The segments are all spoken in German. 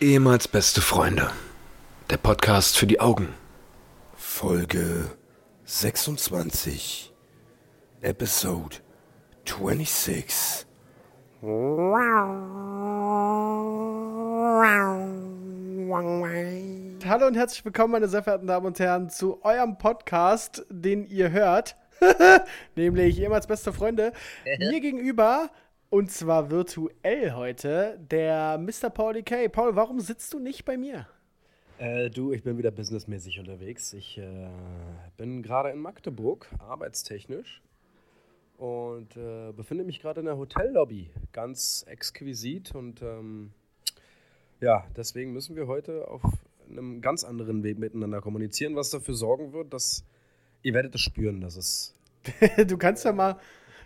Ehemals beste Freunde. Der Podcast für die Augen. Folge 26. Episode 26. Hallo und herzlich willkommen, meine sehr verehrten Damen und Herren, zu eurem Podcast, den ihr hört. Nämlich ehemals beste Freunde. Mir gegenüber, und zwar virtuell heute, der Mr. Paul K. Paul, warum sitzt du nicht bei mir? Äh, du, ich bin wieder businessmäßig unterwegs. Ich äh, bin gerade in Magdeburg, arbeitstechnisch. Und äh, befinde mich gerade in der Hotellobby. Ganz exquisit. Und ähm, ja, deswegen müssen wir heute auf einem ganz anderen Weg miteinander kommunizieren, was dafür sorgen wird, dass ihr werdet es spüren, dass es. du kannst ja mal,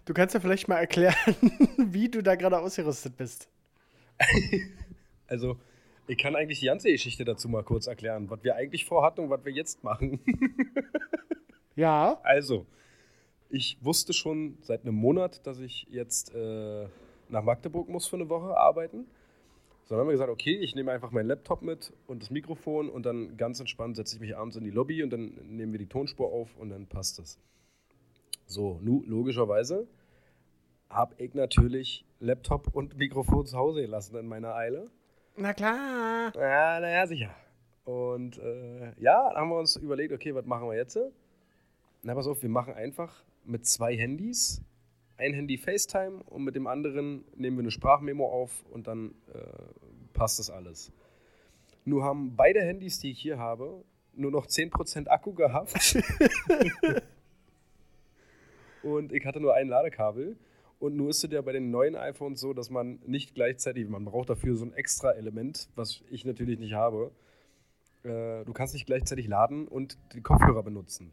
du kannst ja vielleicht mal erklären, wie du da gerade ausgerüstet bist. also, ich kann eigentlich die ganze Geschichte dazu mal kurz erklären, was wir eigentlich vorhatten und was wir jetzt machen. ja. Also, ich wusste schon seit einem Monat, dass ich jetzt äh, nach Magdeburg muss für eine Woche arbeiten. So, dann haben wir gesagt, okay, ich nehme einfach meinen Laptop mit und das Mikrofon und dann ganz entspannt setze ich mich abends in die Lobby und dann nehmen wir die Tonspur auf und dann passt es. So, nu, logischerweise habe ich natürlich Laptop und Mikrofon zu Hause gelassen in meiner Eile. Na klar. Ja, naja, sicher. Und äh, ja, dann haben wir uns überlegt, okay, was machen wir jetzt? Na, pass auf, wir machen einfach mit zwei Handys ein Handy FaceTime und mit dem anderen nehmen wir eine Sprachmemo auf und dann äh, passt das alles. Nur haben beide Handys, die ich hier habe, nur noch 10% Akku gehabt. und ich hatte nur ein Ladekabel. Und nur ist es ja bei den neuen iPhones so, dass man nicht gleichzeitig, man braucht dafür so ein extra Element, was ich natürlich nicht habe. Äh, du kannst nicht gleichzeitig laden und die Kopfhörer benutzen.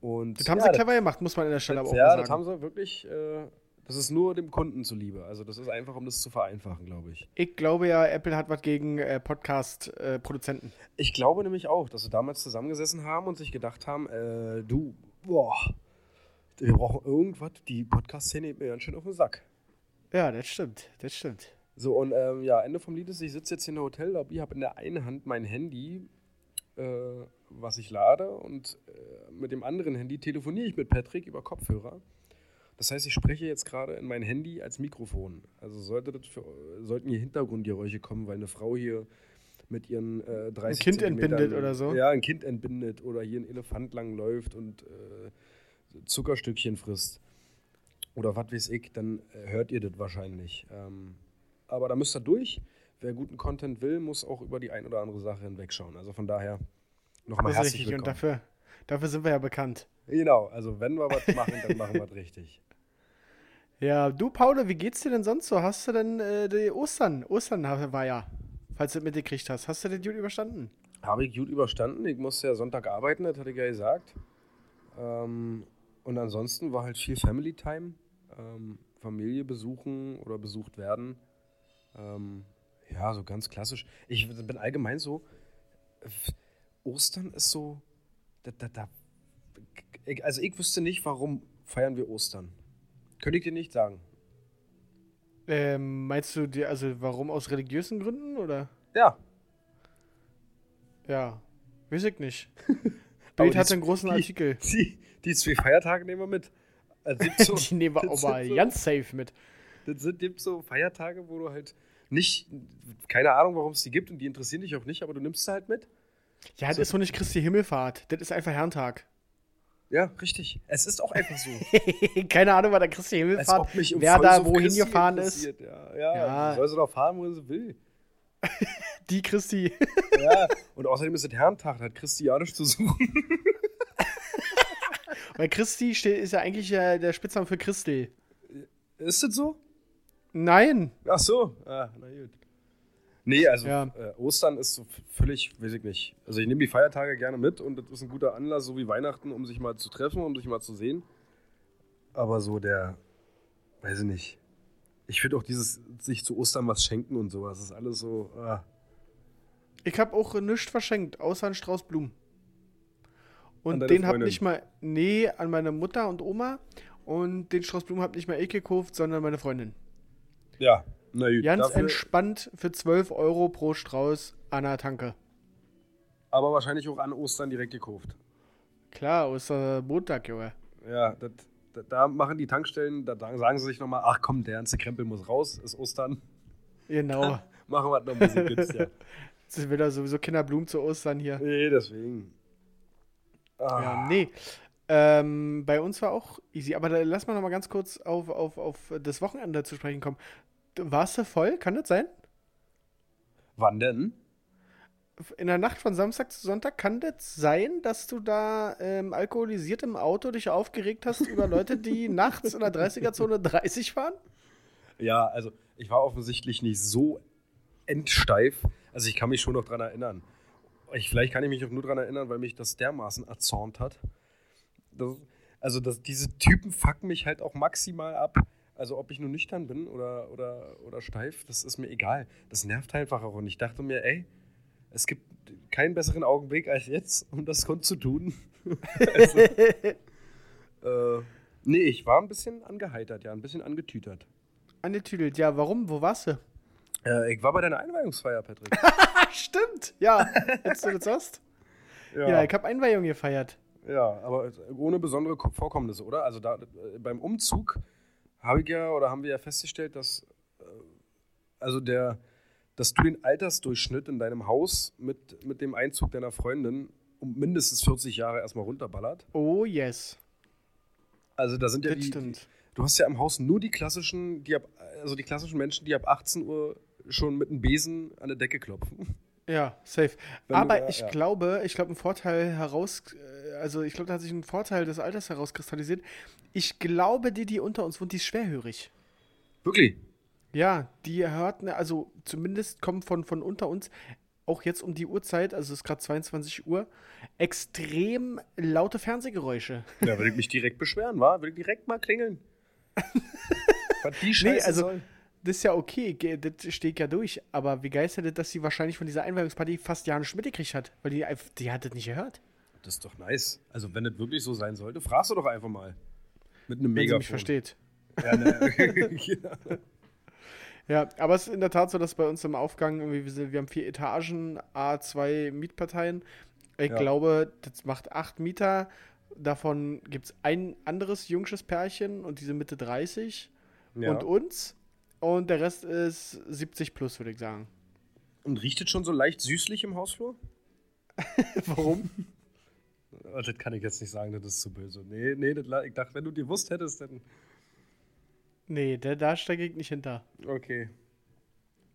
Und, das haben ja, sie clever gemacht, muss man in der Stelle das, aber auch ja, sagen. Ja, das haben sie wirklich. Äh, das ist nur dem Kunden zuliebe. Also, das ist einfach, um das zu vereinfachen, glaube ich. Ich glaube ja, Apple hat was gegen äh, Podcast-Produzenten. Ich glaube nämlich auch, dass sie damals zusammengesessen haben und sich gedacht haben: äh, Du, boah, wir brauchen irgendwas. Die Podcast-Szene geht mir ganz schön auf den Sack. Ja, das stimmt. Das stimmt. So, und ähm, ja, Ende vom Lied ist, ich sitze jetzt in der Hotellobby, habe in der einen Hand mein Handy äh, was ich lade und äh, mit dem anderen Handy telefoniere ich mit Patrick über Kopfhörer. Das heißt, ich spreche jetzt gerade in mein Handy als Mikrofon. Also sollte für, sollten hier Hintergrundgeräusche kommen, weil eine Frau hier mit ihren äh, 30 Ein Kind entbindet oder so? Ja, ein Kind entbindet oder hier ein Elefant langläuft und äh, Zuckerstückchen frisst. Oder was weiß ich, dann äh, hört ihr das wahrscheinlich. Ähm, aber da müsst ihr durch. Wer guten Content will, muss auch über die ein oder andere Sache hinwegschauen. Also von daher nochmal herzlich richtig. willkommen. Und dafür, dafür sind wir ja bekannt. Genau, also wenn wir was machen, dann machen wir es richtig. Ja, du, Paul, wie geht's dir denn sonst so? Hast du denn äh, die Ostern? Ostern war ja, falls du das mitgekriegt hast. Hast du den gut überstanden? Habe ich gut überstanden. Ich musste ja Sonntag arbeiten, das hatte ich ja gesagt. Ähm, und ansonsten war halt viel Family Time. Ähm, Familie besuchen oder besucht werden. Ähm, ja, so ganz klassisch. Ich bin allgemein so. Ostern ist so. Da, da, da, also ich wüsste nicht, warum feiern wir Ostern. Könnte ich dir nicht sagen. Ähm, meinst du dir, also warum aus religiösen Gründen oder? Ja. Ja, weiß ich nicht. Bild hat einen großen Artikel. Die, die zwei Feiertage nehmen wir mit. Also so, die nehmen wir auch mal so, ganz safe mit. Das sind gibt so Feiertage, wo du halt nicht, keine Ahnung, warum es die gibt und die interessieren dich auch nicht, aber du nimmst sie halt mit. Ja, das so. ist so nicht Christi Himmelfahrt. Das ist einfach Herrentag. Ja, richtig. Es ist auch einfach so. keine Ahnung, was der Christi Himmelfahrt, wer da wohin gefahren ist. Ja, ja, ja. soll sie doch fahren, wo sie will. die Christi. ja, und außerdem ist es Herrentag, da hat Christi ja nichts zu suchen. Weil Christi steht, ist ja eigentlich äh, der Spitzname für Christel. Ist das so? Nein. Ach so. Ah, na gut. Nee, also ja. äh, Ostern ist so völlig, weiß ich nicht. Also ich nehme die Feiertage gerne mit und das ist ein guter Anlass, so wie Weihnachten, um sich mal zu treffen, um sich mal zu sehen. Aber so der, weiß ich nicht. Ich finde auch dieses, sich zu Ostern was schenken und sowas, ist alles so. Ah. Ich habe auch nichts verschenkt, außer einen Strauß Blumen. Und den hab nicht mal, nee, an meine Mutter und Oma. Und den Strauß Blumen hab nicht mal ich gekauft, sondern meine Freundin. Ja, Na gut, Ganz entspannt für 12 Euro pro Strauß an der Tanke. aber wahrscheinlich auch an Ostern direkt gekauft. Klar, Ostermontag, Junge. Ja, das, da, da machen die Tankstellen, da sagen sie sich nochmal, ach komm, der ganze Krempel muss raus, ist Ostern. Genau. Machen wir das noch ein bisschen günstiger. Es ist wieder sowieso Kinderblumen zu Ostern hier. nee, deswegen. Ah, Ja, nee. Ähm, bei uns war auch easy. Aber da, lass mal noch mal ganz kurz auf, auf, auf das Wochenende zu sprechen kommen. Warst du voll? Kann das sein? Wann denn? In der Nacht von Samstag zu Sonntag kann das sein, dass du da ähm, alkoholisiert im Auto dich aufgeregt hast über Leute, die nachts in der 30er-Zone 30 fahren? Ja, also ich war offensichtlich nicht so endsteif. Also ich kann mich schon noch dran erinnern. Ich, vielleicht kann ich mich auch nur dran erinnern, weil mich das dermaßen erzornt hat. Das, also das, diese Typen fucken mich halt auch maximal ab. Also ob ich nur nüchtern bin oder, oder, oder steif, das ist mir egal. Das nervt einfach auch. Und ich dachte mir, ey, es gibt keinen besseren Augenblick als jetzt, um das kundzutun. also, äh, nee, ich war ein bisschen angeheitert, ja, ein bisschen angetütert. Angetüdelt. Ja, warum? Wo warst du? Äh, ich war bei deiner Einweihungsfeier, Patrick. Stimmt. Ja, jetzt du das hast. Ja, ich habe Einweihung gefeiert. Ja, aber ohne besondere Ko- Vorkommnisse, oder? Also da, äh, beim Umzug habe ich ja oder haben wir ja festgestellt, dass äh, also der, dass du den Altersdurchschnitt in deinem Haus mit, mit dem Einzug deiner Freundin um mindestens 40 Jahre erstmal runterballert. Oh, yes. Also da sind ja Das die, stimmt. du hast ja im Haus nur die klassischen, die ab, also die klassischen Menschen, die ab 18 Uhr schon mit einem Besen an der Decke klopfen. Ja, safe. Wenn du Aber da- ich ja. glaube, ich glaube, ein Vorteil heraus, äh, also ich glaube, da hat sich ein Vorteil des Alters herauskristallisiert. Ich glaube, die, die unter uns wohnt, die ist schwerhörig. Wirklich? Ja, die hört, ne, also zumindest kommen von, von unter uns auch jetzt um die Uhrzeit, also es ist gerade 22 Uhr, extrem laute Fernsehgeräusche. Ja, würde ich mich direkt beschweren, wa? Würde ich direkt mal klingeln. Was die Scheiße also- soll. Das ist ja okay, das steht ja durch, aber wie geil ist das, dass sie wahrscheinlich von dieser Einweihungsparty fast ja nicht mitgekriegt hat, weil die, die hat das nicht gehört. Das ist doch nice. Also, wenn das wirklich so sein sollte, fragst du doch einfach mal. Mit einem Wenn sie Megafon. mich versteht. Ja, ne. ja. Ja, aber es ist in der Tat so, dass bei uns im Aufgang, irgendwie, wir, sind, wir haben vier Etagen, A2 Mietparteien. Ich Ja. glaube, das macht acht Mieter. Davon gibt es ein anderes jungsches Pärchen und diese Mitte 30 Ja. und uns. Und der Rest ist 70 plus, würde ich sagen. Und riecht es schon so leicht süßlich im Hausflur? Warum? Oh, das kann ich jetzt nicht sagen, das ist zu böse. Nee, nee, das, ich dachte, wenn du dir gewusst hättest, dann. Nee, der, da steige ich nicht hinter. Okay.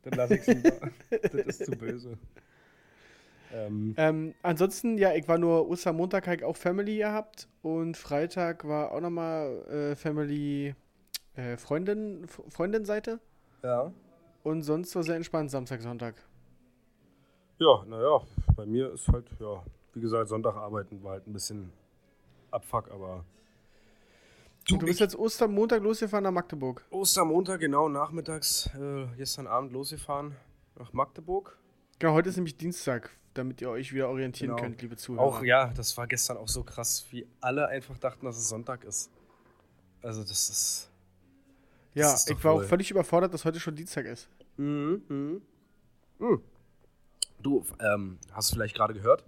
Dann lass ich's lieber. das ist zu böse. Ähm, Ähm, ansonsten, ja, ich war nur Ostermontag halt auch Family gehabt und Freitag war auch nochmal äh, Family äh, Freundin, Freundin-Seite. ja. Und sonst war sehr entspannt, Samstag, Sonntag. Ja, naja, bei mir ist halt, ja, wie gesagt, Sonntag arbeiten war halt ein bisschen Abfuck, aber. Du, du bist jetzt Ostermontag losgefahren nach Magdeburg. Ostermontag, genau, nachmittags, äh, gestern Abend losgefahren nach Magdeburg. Genau, heute ist nämlich Dienstag, damit ihr euch wieder orientieren Genau. könnt, liebe Zuhörer. Auch, ja, das war gestern auch so krass, wie alle einfach dachten, dass es Sonntag ist. Also, das ist. ja, ist ich war auch voll. völlig überfordert, dass heute schon Dienstag ist. Mhm, mhm. Mhm. Du, ähm, hast du vielleicht gerade gehört?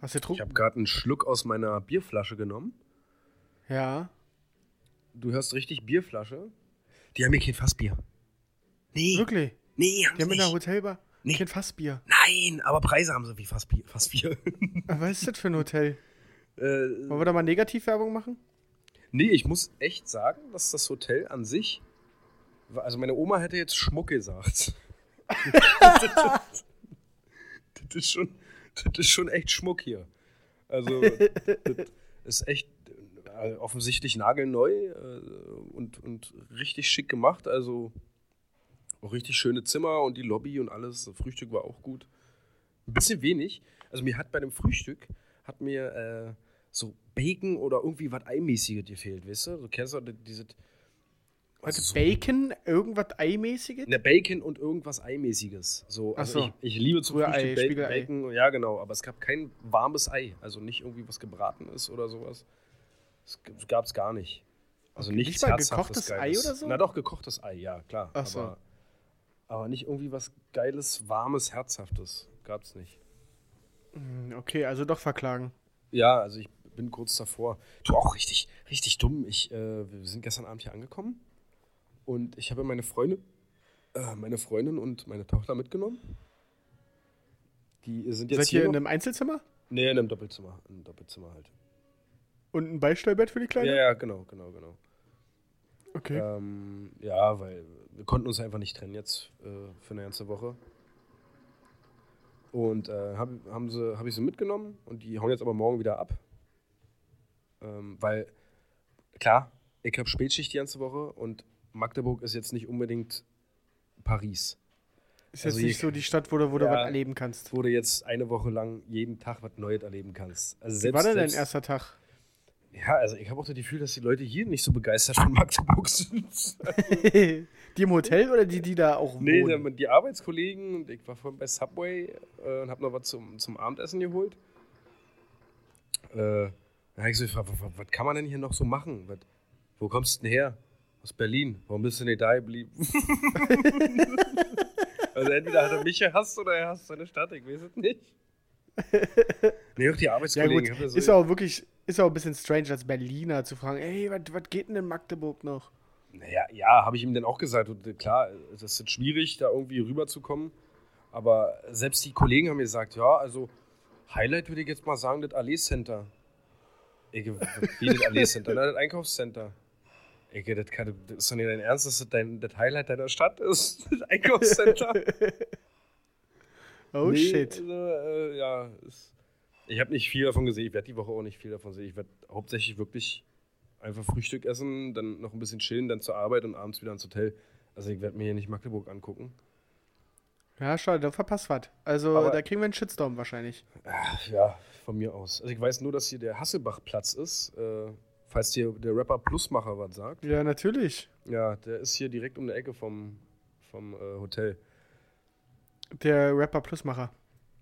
Hast du Ich getrunken? habe gerade einen Schluck aus meiner Bierflasche genommen. Ja. Du hörst richtig Bierflasche. Die haben hier kein Fassbier. Nee. Wirklich? Nee, haben Die haben in der. Hotelbar Nee. kein Fassbier. Nein, aber Preise haben sie wie Fassbier. Fassbier. Was ist das für ein Hotel? äh, Wollen wir da mal Negativwerbung machen? nee, ich muss echt sagen, dass das Hotel an sich. Also, meine Oma hätte jetzt Schmuck gesagt. das, ist schon, das ist schon echt Schmuck hier. Also, das ist echt äh, offensichtlich nagelneu äh, und, und richtig schick gemacht. Also, auch richtig schöne Zimmer und die Lobby und alles. Das Frühstück war auch gut. Ein bisschen wenig. Also, mir hat bei dem Frühstück hat mir äh, so Bacon oder irgendwie was Eimäßiges gefehlt, weißt du? Du kennst doch diese. Warte, so- Bacon, irgendwas Eimäßiges? Ne, Bacon und irgendwas Eimäßiges. So, Ach also so. ich, ich liebe zum Frühstück Bacon, Spiegelei. Bacon. Ja, genau. Aber es gab kein warmes Ei. Also nicht irgendwie was gebraten ist oder sowas. Das gab es gar nicht. Also Okay, nichts nicht gekochtes Ei Geiles. oder so? Na doch, gekochtes Ei, ja, klar. Ach so. Aber, Aber nicht irgendwie was Geiles, Warmes, Herzhaftes. Gab's nicht. Hm, Okay, also doch verklagen. Ja, also ich bin kurz davor. Du auch richtig, richtig dumm. Ich, äh, wir sind gestern Abend hier angekommen und ich habe meine Freundin, äh, meine Freundin und meine Tochter mitgenommen. Die sind jetzt Seid ihr hier in noch- einem Einzelzimmer? Nee, in einem Doppelzimmer. In einem Doppelzimmer halt. Und ein Beistellbett für die Kleine? Ja, ja, genau, genau, genau. Okay. Ähm, ja, weil wir konnten uns einfach nicht trennen jetzt äh, für eine ganze Woche. Und äh, hab, haben sie, habe ich sie mitgenommen und die hauen jetzt aber morgen wieder ab. Ähm, weil, klar, ich habe Spätschicht die ganze Woche und Magdeburg ist jetzt nicht unbedingt Paris. Ist jetzt also nicht ich- so die Stadt, wo du, wo du Ja. was erleben kannst. Wo du jetzt eine Woche lang jeden Tag was Neues erleben kannst. Also Wie war denn dein erster Tag? Ja, also ich habe auch das Gefühl, dass die Leute hier nicht so begeistert von Magdeburg sind. die im Hotel oder die, die da auch Nee, wohnen? die, die Arbeitskollegen und ich war vorhin bei Subway äh, und habe noch was zum, zum Abendessen geholt. Äh, da habe ich so gefragt, was, was kann man denn hier noch so machen? Was, wo kommst du denn her? Aus Berlin. Warum bist du nicht da geblieben? also entweder hat er mich gehasst oder er hasst seine Stadt, ich weiß es nicht. Nee, auch die ja Arbeitskollegen. gut, da so- ist auch wirklich, ist auch ein bisschen strange als Berliner zu fragen, ey, was geht denn in Magdeburg noch? Naja, ja, habe ich ihm dann auch gesagt. Und äh, klar, es ist schwierig, da irgendwie rüberzukommen. Aber selbst die Kollegen haben mir gesagt, ja, also Highlight würde ich jetzt mal sagen, das Allee Center. Ich, wie das Allee Center? Na, das Einkaufscenter. Ich, das, kann, das ist doch nicht dein Ernst, dass das dein, das Highlight deiner Stadt ist? Das Einkaufscenter? Oh Nee, shit. Also, äh, ja, ist, ich habe nicht viel davon gesehen. Ich werde die Woche auch nicht viel davon sehen. Ich werde hauptsächlich wirklich einfach Frühstück essen, dann noch ein bisschen chillen, dann zur Arbeit und abends wieder ins Hotel. Also ich werde mir hier nicht Magdeburg angucken. Ja, schade, da verpasst was. Also, Aber- da kriegen wir einen Shitstorm wahrscheinlich. Ach, ja, von mir aus. Also ich weiß nur, dass hier der Hasselbach-Platz ist. Äh, falls dir der Rapper Plusmacher was sagt. Ja, natürlich. Ja, der ist hier direkt um die Ecke vom, vom äh, Hotel. Der Rapper Plusmacher.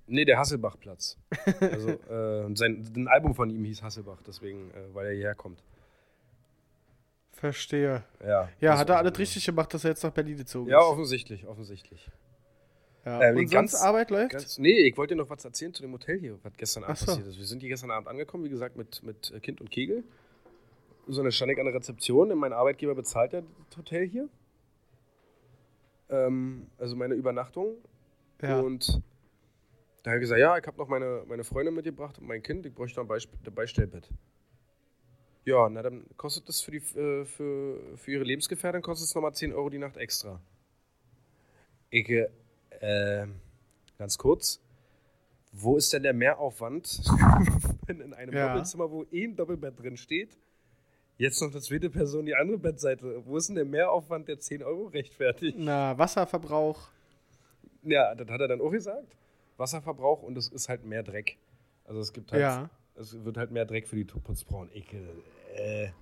Nee, der Hasselbach-Platz. Also äh, sein ein Album von ihm hieß Hasselbach, deswegen, äh, weil er hierher kommt. Verstehe. Ja, Ja, hat er alles richtig gemacht, dass er jetzt nach Berlin gezogen Ja, ist. offensichtlich, offensichtlich. Ja. Äh, Und ganz- Arbeit läuft? Ganz, nee, ich wollte dir noch was erzählen zu dem Hotel hier, was gestern Abend so. passiert ist. Wir sind hier gestern Abend angekommen, wie gesagt, mit, mit Kind und Kegel. So eine stand ich an der Rezeption, mein Arbeitgeber bezahlt ja das Hotel hier. Ähm, also meine Übernachtung. ja. Und da habe ich gesagt, ja, ich habe noch meine, meine Freundin mitgebracht und mein Kind, ich bräuchte noch ein Beisp ein Beistellbett. Ja, na dann kostet das für, die, äh, für, für ihre Lebensgefährtin kostet es nochmal 10 Euro die Nacht extra. Ich, äh, ganz kurz, wo ist denn der Mehraufwand, wenn in einem Ja. Doppelzimmer, wo eh ein Doppelbett drin steht, jetzt noch eine zweite Person die andere Bettseite, wo ist denn der Mehraufwand, der 10 Euro rechtfertigt? Na, Wasserverbrauch. Ja, das hat er dann auch gesagt. Wasserverbrauch und es ist halt mehr Dreck. Also es gibt halt, Ja. es wird halt mehr Dreck für die Putzfrauen. Ich, äh,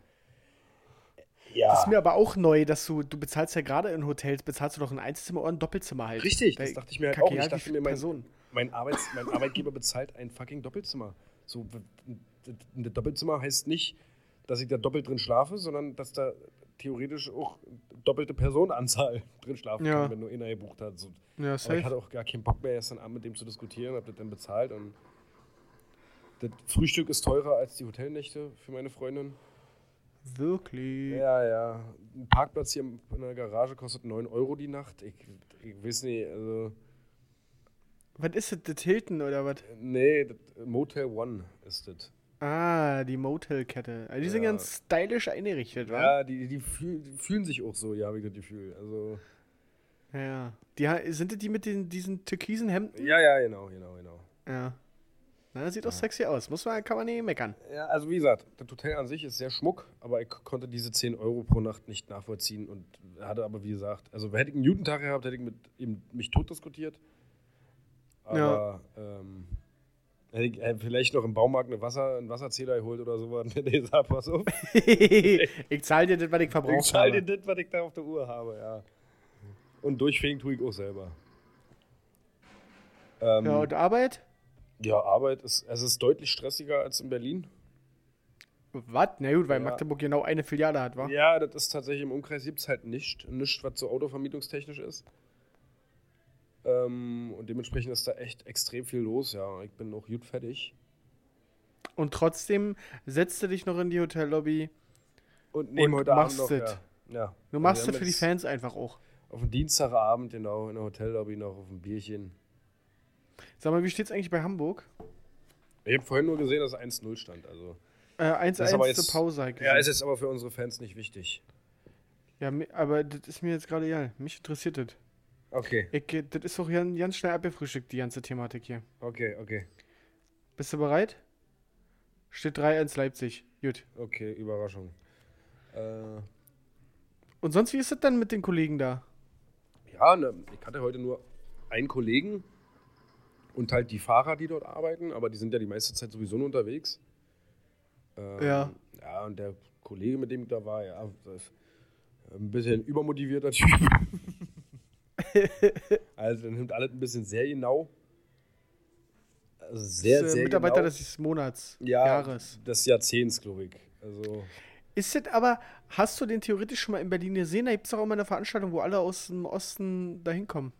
ja. Das ist mir aber auch neu, dass du, du bezahlst ja gerade in Hotels, bezahlst du doch ein Einzelzimmer oder ein Doppelzimmer halt. Richtig, Da das dachte ich mir halt kacke auch. Ich dachte mir, mein, Personen. mein, Arbeits-, mein Arbeitgeber bezahlt ein fucking Doppelzimmer. So, ein Doppelzimmer heißt nicht, dass ich da doppelt drin schlafe, sondern dass da theoretisch auch doppelte Personenanzahl drin schlafen Ja. kann, wenn nur einer gebucht hat. So. Ja, Aber ich safe. hatte auch gar keinen Bock mehr, gestern Abend mit dem zu diskutieren, hab das dann bezahlt und das Frühstück ist teurer als die Hotelnächte für meine Freundin. Wirklich. Ja, ja. Ein Parkplatz hier in der Garage kostet 9 Euro die Nacht. Ich, ich weiß nicht, also. Was ist das, das Hilton oder was? Nee, das Motel One ist das. Ah, die Motelkette. Also die sind Ja. ganz stylisch eingerichtet, wa? Ja, die, die, fühl, die fühlen sich auch so, ja, habe ich das Gefühl. Also. Ja. Die, sind das die mit den, diesen türkisen Hemden? Ja, ja, genau, genau, genau. Ja. Na, sieht doch sexy aus. Muss man, kann man nicht meckern. Ja, also wie gesagt, das Hotel an sich ist sehr schmuck, aber ich konnte diese 10 Euro pro Nacht nicht nachvollziehen und hatte aber, wie gesagt, also hätte ich einen Newton-Tag gehabt, hätte ich mit ihm mich tot diskutiert. Aber ähm, hätte ich äh, vielleicht noch im Baumarkt eine Wasser, einen Wasserzähler geholt oder so, dann hätte ich gesagt, pass auf, ich zahle dir das, was ich ich verbraucht zahle dir das, was ich da auf der Uhr habe, ja. Und durchfegen tue ich auch selber. Ähm, Ja, und Arbeit? ja, Arbeit ist, es ist deutlich stressiger als in Berlin. Was? Na gut, weil Ja. Magdeburg genau eine Filiale hat, wa? Ja, das ist tatsächlich im Umkreis gibt es halt nicht. Nichts, was so autovermietungstechnisch ist. Ähm, und dementsprechend ist da echt extrem viel los, ja. Ich bin noch gut fertig. Und trotzdem setzt du dich noch in die Hotellobby. Und nehmen Und heute Abend machst noch, das. ja. ja. Du Also machst haben für die Fans einfach auch. Auf dem Dienstagabend, genau, in der Hotellobby noch auf ein Bierchen. Sag mal, wie steht's eigentlich bei Hamburg? Ich habe vorhin nur gesehen, dass 1-0 stand. Also. Äh, 1-1 Das ist aber zur Pause. ich Ja, ist jetzt aber für unsere Fans nicht wichtig. ja, aber das ist mir jetzt gerade egal. Mich interessiert das. Okay, Ich, das ist doch ganz, schnell abgefrühstückt, die ganze Thematik hier. okay, okay. Bist du bereit? Steht 3-1 Leipzig. Gut. Okay, Überraschung. Äh, Und sonst, wie ist das dann mit den Kollegen da? ja, ne, ich hatte heute nur einen Kollegen und halt die Fahrer, die dort arbeiten, aber die sind ja die meiste Zeit sowieso nur unterwegs. Ähm, Ja. Ja, und der Kollege, mit dem ich da war, ja, das ist ein bisschen übermotivierter Typ. also, dann nimmt alles ein bisschen sehr genau. Also sehr, äh, sehr Mitarbeiter genau. des Monats, ja, Jahres. des Jahrzehnts, glaube ich. Also, Ist das aber, hast du den theoretisch schon mal in Berlin gesehen? Da gibt es auch immer eine Veranstaltung, wo alle aus dem Osten da hinkommen.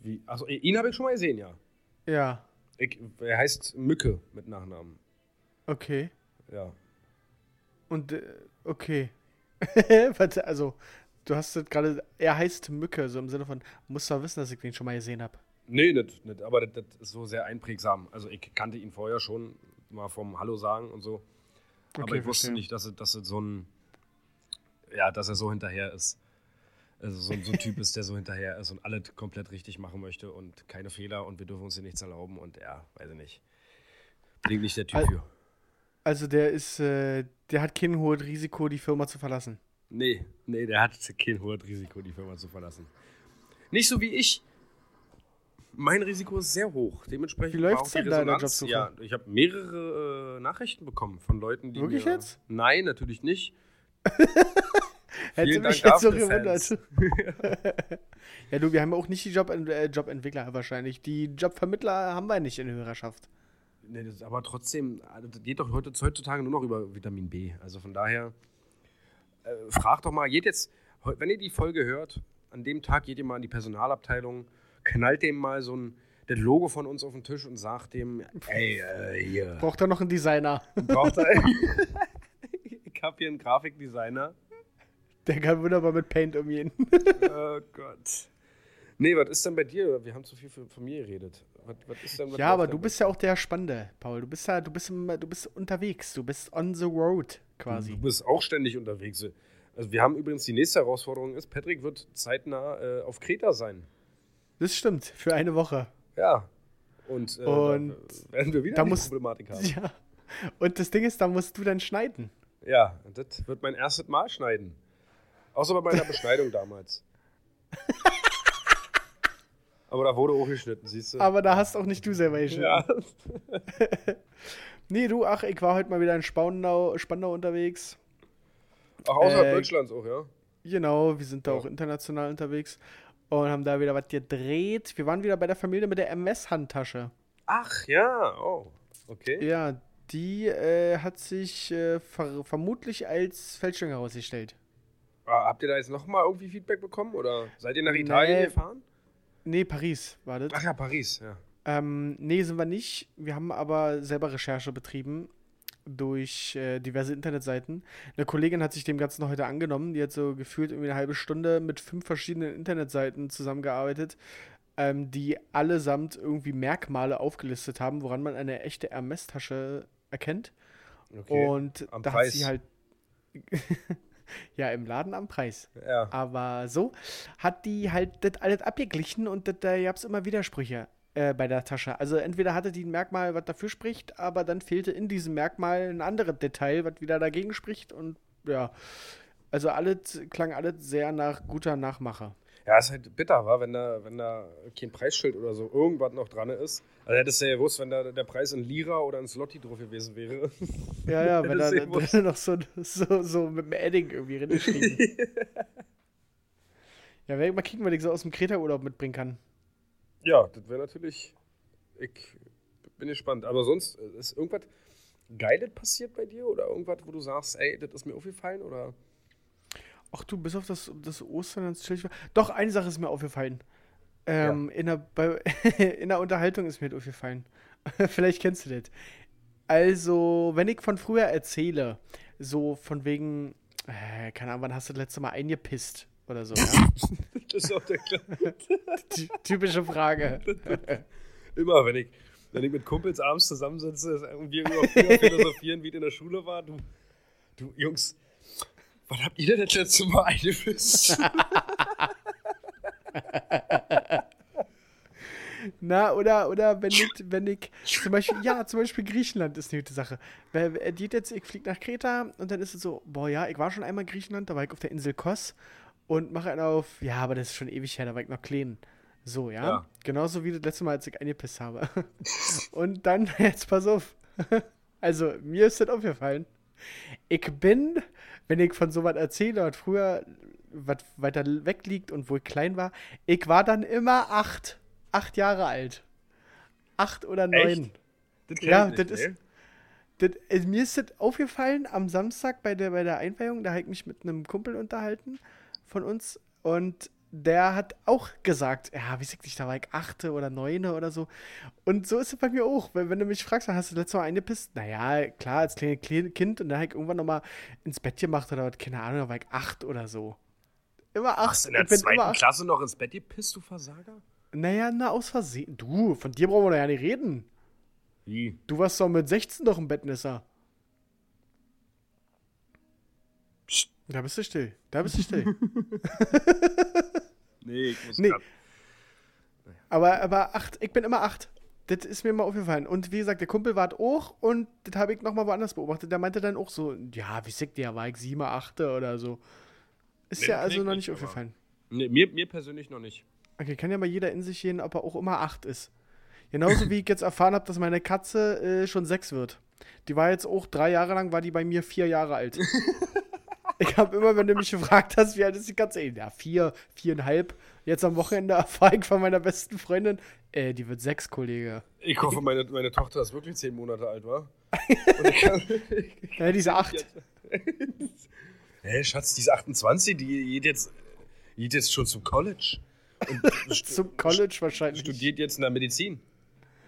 wie, also ihn habe ich schon mal gesehen, ja. Ja, Ich, er heißt Mücke mit Nachnamen. okay. Ja. Und, äh, okay. Also, du hast gerade, er heißt Mücke, so im Sinne von, musst du wissen, dass ich den schon mal gesehen habe. Nee, nicht, nicht, aber das, das ist so sehr einprägsam. Also ich kannte ihn vorher schon, mal vom Hallo sagen und so. aber Okay, ich wusste verstehe. nicht, dass er, dass er so ein, ja, dass er so hinterher ist. Also so, ein- so ein Typ ist, der so hinterher ist und alles komplett richtig machen möchte und keine Fehler und wir dürfen uns hier nichts erlauben und ja, weiß ich nicht. Bin nicht der Typ Al- für. Also, der ist, äh, der hat kein hohes Risiko, die Firma zu verlassen. Nee, nee, der hat kein hohes Risiko, die Firma zu verlassen. Nicht so wie ich. Mein Risiko ist sehr hoch. Dementsprechend Wie auch die denn Resonanz- Jobsuche? Ja, ich habe mehrere äh, Nachrichten bekommen von Leuten, die Wirklich mir, jetzt? Nein, natürlich nicht. Hätte mich jetzt so gewundert. Ja, du, wir haben auch nicht die Job äh, Jobentwickler wahrscheinlich. Die Jobvermittler haben wir nicht in Hörerschaft. Nee, aber trotzdem, also das geht doch heute, heutzutage nur noch über Vitamin B. Also von daher, äh, fragt doch mal, geht jetzt, wenn ihr die Folge hört, an dem Tag geht ihr mal in die Personalabteilung, knallt dem mal so ein das Logo von uns auf den Tisch und sagt dem, ey, äh, hier, Braucht er noch einen Designer? braucht er. ich hab hier einen Grafikdesigner. Der kann wunderbar mit Paint umgehen. Oh Gott. Nee, was ist denn bei dir? Wir haben zu viel von mir geredet. Was, was ist denn, was ja, aber denn du bei bist ja auch der Spannende, Paul. Du bist ja, du bist, du bist unterwegs. Du bist on the road quasi. Du bist auch ständig unterwegs. Also wir haben übrigens die nächste Herausforderung ist, Patrick wird zeitnah äh, auf Kreta sein. Das stimmt, für eine Woche. Ja. Und, äh, Und da werden wir wieder da die muss- Problematik haben. Ja. Und das Ding ist, da musst du dann schneiden. Ja, das wird mein erstes Mal schneiden. Außer bei meiner Beschneidung damals. Aber da wurde auch geschnitten, siehst du? Aber da hast auch nicht du selber geschnitten. ja. Nee, du, ach, ich war heute mal wieder in Spandau, Spandau unterwegs. Auch außerhalb Äh, Deutschlands auch, ja? Genau, wir sind da Ja. auch international unterwegs und haben da wieder was gedreht. Wir waren wieder bei der Familie mit der MS-Handtasche. Ach ja, oh. Okay. Ja, die äh, hat sich äh, ver vermutlich als Fälschung herausgestellt. Ah, Habt ihr da jetzt nochmal irgendwie Feedback bekommen oder seid ihr nach Italien Nee. gefahren? Nee, Paris war das. Ach ja, Paris, ja. Ähm, nee, sind wir nicht. Wir haben aber selber Recherche betrieben durch äh, diverse Internetseiten. Eine Kollegin hat sich dem Ganzen heute angenommen. Die hat so gefühlt irgendwie eine halbe Stunde mit fünf verschiedenen Internetseiten zusammengearbeitet, ähm, die allesamt irgendwie Merkmale aufgelistet haben, woran man eine echte Hermes-Tasche erkennt. Okay. Und Am da Preis. hat sie halt. ja, im Laden am Preis. ja. Aber so hat die halt das alles abgeglichen und das- da gab es immer Widersprüche äh, bei der Tasche. Also entweder hatte die ein Merkmal, was dafür spricht, aber dann fehlte in diesem Merkmal ein anderes Detail, was wieder dagegen spricht und ja. Also alles klang alles sehr nach guter Nachmache. Ja, ist halt bitter, wa? Wenn, da, wenn da kein Preisschild oder so irgendwas noch dran ist. Also hättest du ja gewusst, wenn da der Preis in Lira oder in Slotty drauf gewesen wäre. Ja, ja, wenn da drin noch so, so, so mit dem Edding irgendwie drin geschrieben. ja, werde ich mal kicken, was ich so aus dem Kreta-Urlaub mitbringen kann. ja, das wäre natürlich. Ich bin gespannt. Aber sonst, äh, ist irgendwas Geiles passiert bei dir oder irgendwas, wo du sagst, ey, das ist mir aufgefallen oder? Ach du, bis auf das, das Ostern ganz chillig war. Doch, eine Sache ist mir aufgefallen. Ähm, in, der, bei, in der Unterhaltung ist mir aufgefallen. Vielleicht kennst du das. Also, wenn ich von früher erzähle, so von wegen, äh, keine Ahnung, wann hast du das letzte Mal eingepisst oder so, ja? Das ist auch der. Ty- Typische Frage. Immer, wenn ich, wenn ich mit Kumpels abends zusammensitze und wir über früher philosophieren, wie es in der Schule war, du, du Jungs, wann habt ihr denn das letzte Mal eingepisst? Na, oder, oder wenn ich, wenn ich, zum Beispiel, ja, zum Beispiel Griechenland ist eine gute Sache. Weil, äh, die jetzt, ich fliege nach Kreta und dann ist es so, boah, ja, ich war schon einmal in Griechenland, da war ich auf der Insel Kos und mache einen auf, ja, aber das ist schon ewig her, da war ich noch klein. So, ja. Ja. Genauso wie das letzte Mal, als ich eingepisst habe. und dann, jetzt pass auf. Also, mir ist das aufgefallen. Ich bin, wenn ich von sowas erzähle, was früher was weiter weg liegt und wo ich klein war, ich war dann immer acht. Acht Jahre alt. Acht oder neun. Das Ja, das nicht, ist- ne? Das, äh, mir ist das aufgefallen am Samstag bei der, bei der Einweihung. Da habe ich mich mit einem Kumpel unterhalten von uns. Und der hat auch gesagt, ja, wie sagt ich, da war ich achte oder neune oder so. Und so ist es bei mir auch. Wenn, wenn du mich fragst, hast du das letzte Mal eingepisst? Naja, klar, als kleines Kle- Kind. Und dann habe ich irgendwann nochmal ins Bett gemacht oder was, keine Ahnung, da war ich acht oder so. Immer acht. Hast du in der zweiten. Klasse noch ins Bett gepisst, du Versager? Naja, na, aus Versehen. Du, von dir brauchen wir doch ja nicht reden. Wie? Du warst doch mit 16 doch im Bettnisser. Da bist du still. Da bist du still. Nee, ich muss Nee. grad- aber, aber acht, ich bin immer acht. Das ist mir mal aufgefallen. Und wie gesagt, der Kumpel war auch und das habe ich nochmal woanders beobachtet. Der meinte dann auch so, ja, wie sagt der, war ich sieben, achte oder so. Ist Nee, ja also noch nicht, nicht aufgefallen. Nee, mir, mir persönlich noch nicht. Okay, kann ja mal jeder in sich gehen, ob er auch immer acht ist. Genauso wie ich jetzt erfahren habe, dass meine Katze äh, schon sechs wird. Die war jetzt auch drei Jahre lang, war die bei mir vier Jahre alt. ich habe immer, wenn du mich gefragt hast, wie alt ist die Katze? Ja, vier, viereinhalb. Jetzt am Wochenende erfahre ich von meiner besten Freundin, äh, die wird sechs, Kollege. Ich hoffe, meine, meine Tochter ist wirklich zehn Monate alt, war. Kann, ich Ja, die ist acht. Hey, Schatz, die ist 28, die geht jetzt, geht jetzt schon zum College. Zum College wahrscheinlich. Studiert jetzt in der Medizin.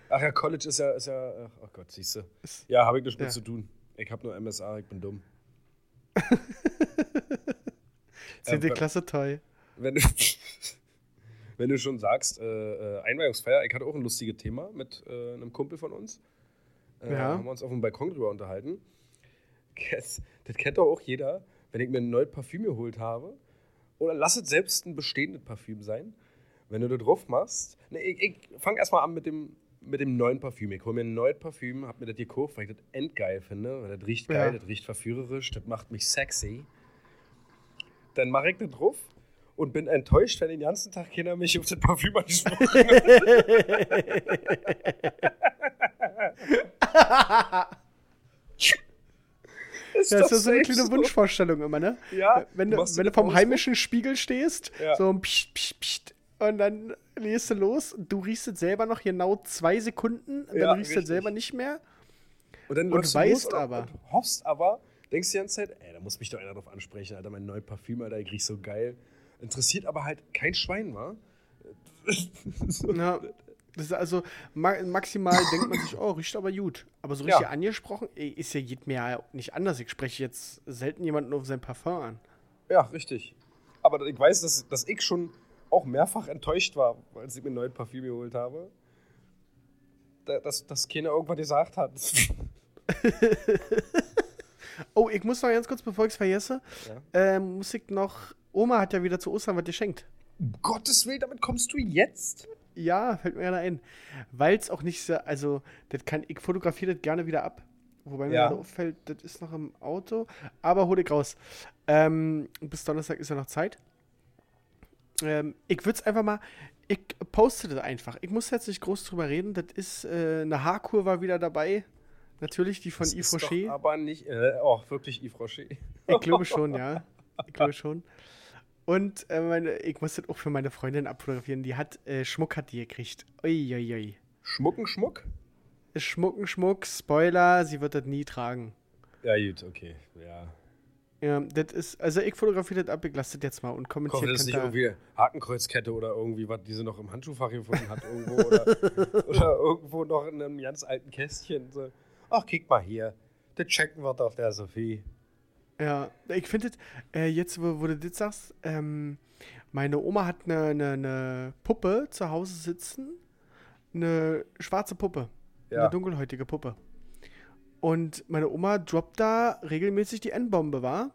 Ach ja, College ist ja, ist ja, ach, oh Gott, siehst du. Ja, habe ich nichts mit Ja. zu tun. Ich habe nur MSA, ich bin dumm. Zehnte Ähm, Klasse toll. Wenn du, wenn du schon sagst, äh, äh, Einweihungsfeier, ich hatte auch ein lustiges Thema mit äh, einem Kumpel von uns. Äh, Ja. Haben wir uns auf dem Balkon drüber unterhalten. Das, das kennt doch auch jeder, wenn ich mir ein neues Parfüm geholt habe. Oder lass es selbst ein bestehendes Parfüm sein. Wenn du da drauf machst. Ne, ich ich fange erstmal an mit dem, mit dem neuen Parfüm. Ich hole mir ein neues Parfüm, hab mir das gekauft, weil ich das endgeil finde. Weil das riecht Ja. geil, das riecht verführerisch, das macht mich sexy. Dann mache ich das drauf und bin enttäuscht, wenn den ganzen Tag keiner mich auf das Parfüm angesprochen hat. Ist Ja, das ist so eine kleine so. Wunschvorstellung immer, ne? Ja, Wenn du du, wenn du vom heimischen Spiegel stehst, Ja. so ein Psst, Psst, Psst, und dann liest du los, du riechst es selber noch genau zwei Sekunden, und Ja, dann riechst du es selber nicht mehr. Und dann Und du weißt aber- Und hoffst aber, denkst die ganze Zeit, ey, da muss mich doch einer drauf ansprechen, Alter, mein neues Parfüm, Alter, ich riech so geil. Interessiert aber halt kein Schwein, wa? so, Ja, das ist also ma maximal denkt man sich, oh, riecht aber gut. Aber so richtig Ja. angesprochen, ist ja geht mir ja nicht anders. Ich spreche jetzt selten jemanden auf sein Parfum an. Ja, richtig. Aber ich weiß, dass, dass ich schon auch mehrfach enttäuscht war, als ich mir ein neues Parfüm geholt habe. Da- Dass, dass keiner irgendwas gesagt hat. Oh, ich muss noch ganz kurz, bevor ich es vergesse, Ja. ähm, muss ich noch, Oma hat ja wieder zu Ostern was geschenkt. Um Gottes Willen, damit kommst du jetzt? Ja, fällt mir gerade ein. Weil es auch nicht so, also, das kann, ich fotografiere das gerne wieder ab. Wobei mir Ja. gerade auffällt, das ist noch im Auto. Aber hol ich raus. Ähm, bis Donnerstag ist ja noch Zeit. Ähm, ich würde es einfach mal, ich poste das einfach. Ich muss jetzt nicht groß drüber reden. Das ist, äh, eine Haarkur war wieder dabei. Natürlich, die von Das Yves Rocher. aber nicht, äh, oh, wirklich Yves Rocher. Ich glaube schon, ja. Ich glaube schon. Und äh, meine, ich muss das auch für meine Freundin abfotografieren. Die hat, äh, Schmuck hat die gekriegt. Uiuiui. Ui. Schmucken Schmuck? Schmucken, Schmuck, Spoiler, sie wird das nie tragen. Ja, gut, okay. Ja. Ja, das ist, also ich fotografiere das ab, ich lasse das jetzt mal und Ich hoffe, das nicht ihr- irgendwie Hakenkreuzkette oder irgendwie, was diese noch im Handschuhfach gefunden hat irgendwo oder, oder irgendwo noch in einem ganz alten Kästchen. So. Ach, kick mal hier. Das checken wir doch der Sophie. Ja, ich finde das, äh, jetzt, wo, wo du das sagst, ähm, meine Oma hat eine, eine, eine Puppe zu Hause sitzen, eine schwarze Puppe, Ja. eine dunkelhäutige Puppe. Und meine Oma droppt da regelmäßig die N-Bombe, war?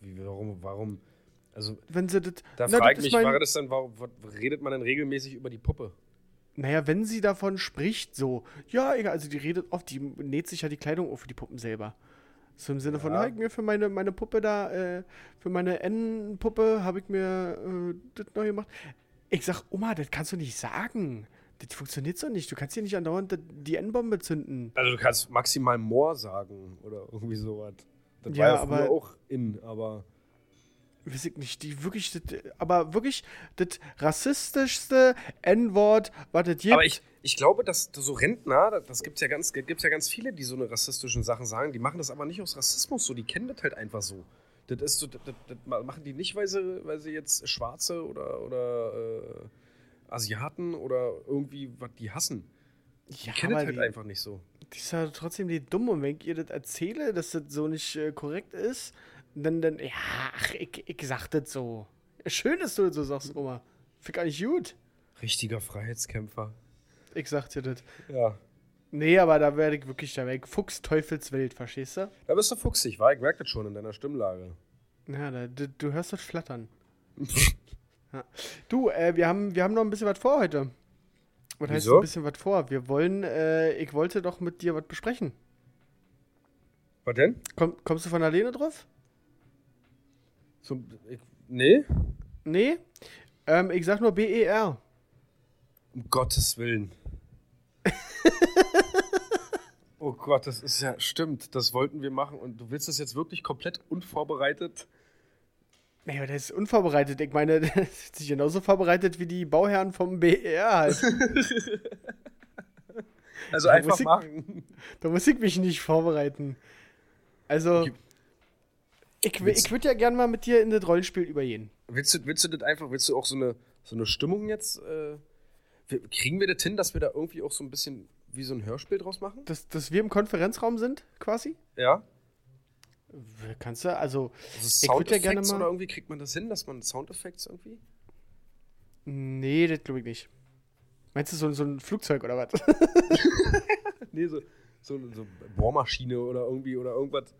Wie, warum, warum? Also, Wenn sie das. da frage ich mich, mein- war das dann, warum redet man denn regelmäßig über die Puppe? Naja, wenn sie davon spricht, so, ja, egal, also die redet oft, die näht sich ja die Kleidung auf für die Puppen selber. So im Sinne von, Ja. ja. ich mir für meine, meine Puppe da, äh, für meine N-Puppe habe ich mir äh, das neu gemacht. Ich sag, Oma, das kannst du nicht sagen. Das funktioniert so nicht. Du kannst hier nicht andauernd die N-Bombe zünden. Also, du kannst maximal Moor sagen oder irgendwie sowas. Das Ja, war ja früher aber- auch in, aber. Weiß ich nicht, die wirklich, das, aber wirklich das rassistischste N-Wort, was das gibt. Aber ich, ich glaube, dass so Rentner, das- das gibt es ja, ganz- gibt's ja ganz viele, die so eine rassistischen Sachen sagen, die machen das aber nicht aus Rassismus so, die kennen das halt einfach so. Das ist so, das, das, das machen die nicht, weil sie, weil sie jetzt Schwarze oder, oder äh, Asiaten oder irgendwie was die hassen. Die ja, das aber halt die- einfach nicht so. Die ist ja trotzdem die dumm und wenn ich ihr das erzähle, dass das so nicht äh, korrekt ist, dann, dann, ja, ach, ich, ich sag das so. Schön, dass du das so sagst, Oma. Gar nicht gut. Richtiger Freiheitskämpfer. Ich sag dir das. Ja. Nee, aber da werde ich wirklich da weg. Fuchs, Teufelswild, verstehst du? Da bist du fuchsig, war? Ich merke das schon in deiner Stimmlage. Ja, da, du, du hörst das flattern. Du, äh, wir, haben, wir haben noch ein bisschen was vor heute. Was heißt ein bisschen was vor? Wir wollen, äh, ich wollte doch mit dir was besprechen. Was denn? Komm, kommst du von alleine drauf? So, ich, nee? Nee? Ähm, ich sag nur BER. Um Gottes Willen. oh Gott, das ist ja, stimmt, das wollten wir machen und du willst das jetzt wirklich komplett unvorbereitet? Aber der ist unvorbereitet. Ich meine, der ist sich genauso vorbereitet wie die Bauherren vom BER halt. Also Ja, einfach Musik- machen. da muss ich mich nicht vorbereiten. Also, Okay. ich, ich würde ja gerne mal mit dir in das Rollenspiel übergehen. Willst du, willst du das einfach, willst du auch so eine, so eine Stimmung jetzt, äh, kriegen wir das hin, dass wir da irgendwie auch so ein bisschen wie so ein Hörspiel draus machen? Dass, dass wir im Konferenzraum sind, quasi? Ja? Kannst du, also, Also Ich würd ja gerne mal- oder irgendwie kriegt man das hin, dass man Soundeffekts irgendwie? nee, das glaube ich nicht. Meinst du so, so ein Flugzeug oder was? Nee, so, so, so Bohrmaschine oder irgendwie oder irgendwas.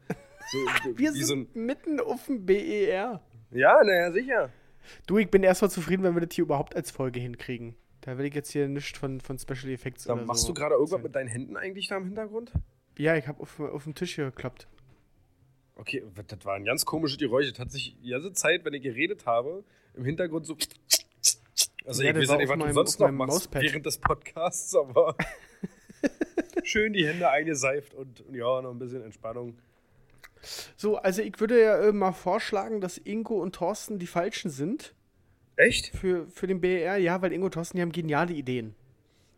So, Wir wie so ein, sind mitten auf dem BER. ja, naja, sicher. Du, ich bin erstmal zufrieden, wenn wir das hier überhaupt als Folge hinkriegen. Da will ich jetzt hier nichts von, von Special Effects Dann machst so du gerade irgendwas mit deinen Händen eigentlich da im Hintergrund? Ja, ich habe auf, auf dem Tisch hier geklappt. Okay, das war ein ganz komisches Geräusch. Das hat sich die ganze Zeit, wenn ich geredet habe, im Hintergrund so. Also Ja, ich weiß nicht, was du meinem- sonst auf noch machst Mauspad. während des Podcasts, aber schön die Hände eingeseift und ja, noch ein bisschen Entspannung. So, also ich würde ja äh, mal vorschlagen, dass Ingo und Thorsten die Falschen sind Echt? für, für den BER. Ja, weil Ingo und Thorsten, die haben geniale Ideen.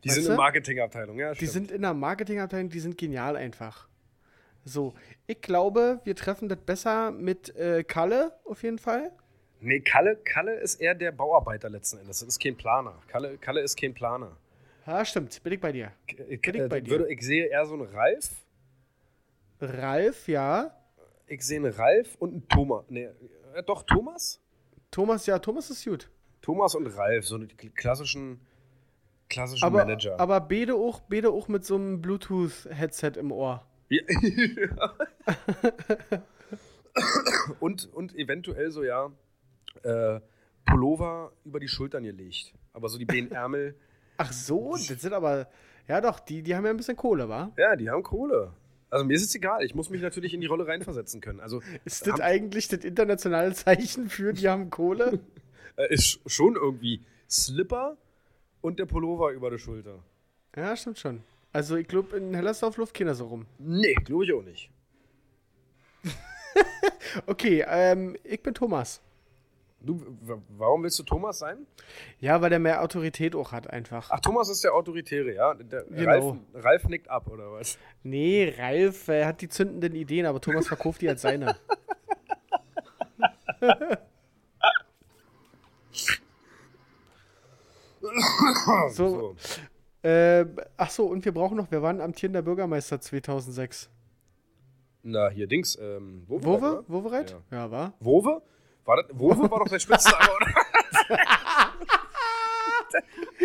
Die Weißt sind du? in Marketingabteilung, ja, Die stimmt. sind in der Marketingabteilung, die sind genial einfach. So, ich glaube, wir treffen das besser mit äh, Kalle auf jeden Fall. Nee, Kalle, Kalle ist eher der Bauarbeiter letzten Endes. Das ist kein Planer. Kalle, Kalle ist kein Planer. Ja, stimmt, bin ich bei dir. Ich, Bin ich äh, bei dir. würde, ich sehe eher so einen Ralf. Ralf, ja. Ich sehe einen Ralf und einen Thomas. Nee, äh, doch, Thomas? Thomas, ja, Thomas ist gut. Thomas und Ralf, so die klassischen, klassischen Aber, Manager. aber Bede auch, Bede auch mit so einem Bluetooth-Headset im Ohr. Ja. und, und eventuell so, ja, äh, Pullover über die Schultern gelegt. Aber so die Behenärmel, Ach so, das sind aber. Ja, doch, die, die haben ja ein bisschen Kohle, wa? ja, die haben Kohle. Also mir ist es egal, ich muss mich natürlich in die Rolle reinversetzen können. Also Ist das eigentlich das internationale Zeichen für, die haben Kohle? äh, ist schon irgendwie Slipper und der Pullover über der Schulter. Ja, stimmt schon. Also, ich glaube, in Hellersdorf läuft keiner so rum. Nee, glaube ich auch nicht. Okay, ähm, ich bin Thomas. Du, warum willst du Thomas sein? Ja, weil der mehr Autorität auch hat einfach. Ach, Thomas ist der Autoritäre, ja? Der Genau. Ralf, Ralf nickt ab, oder was? Nee, Ralf äh, hat die zündenden Ideen, aber Thomas verkauft die als seine. so, äh, ach so, und wir brauchen noch, wir waren amtierender Bürgermeister 2006. Na, hier Dings, ähm, Wove? Wove? oder? Wovereit? Ja. Ja, war. Wove? War das, Wove war doch der Spitzname, oder?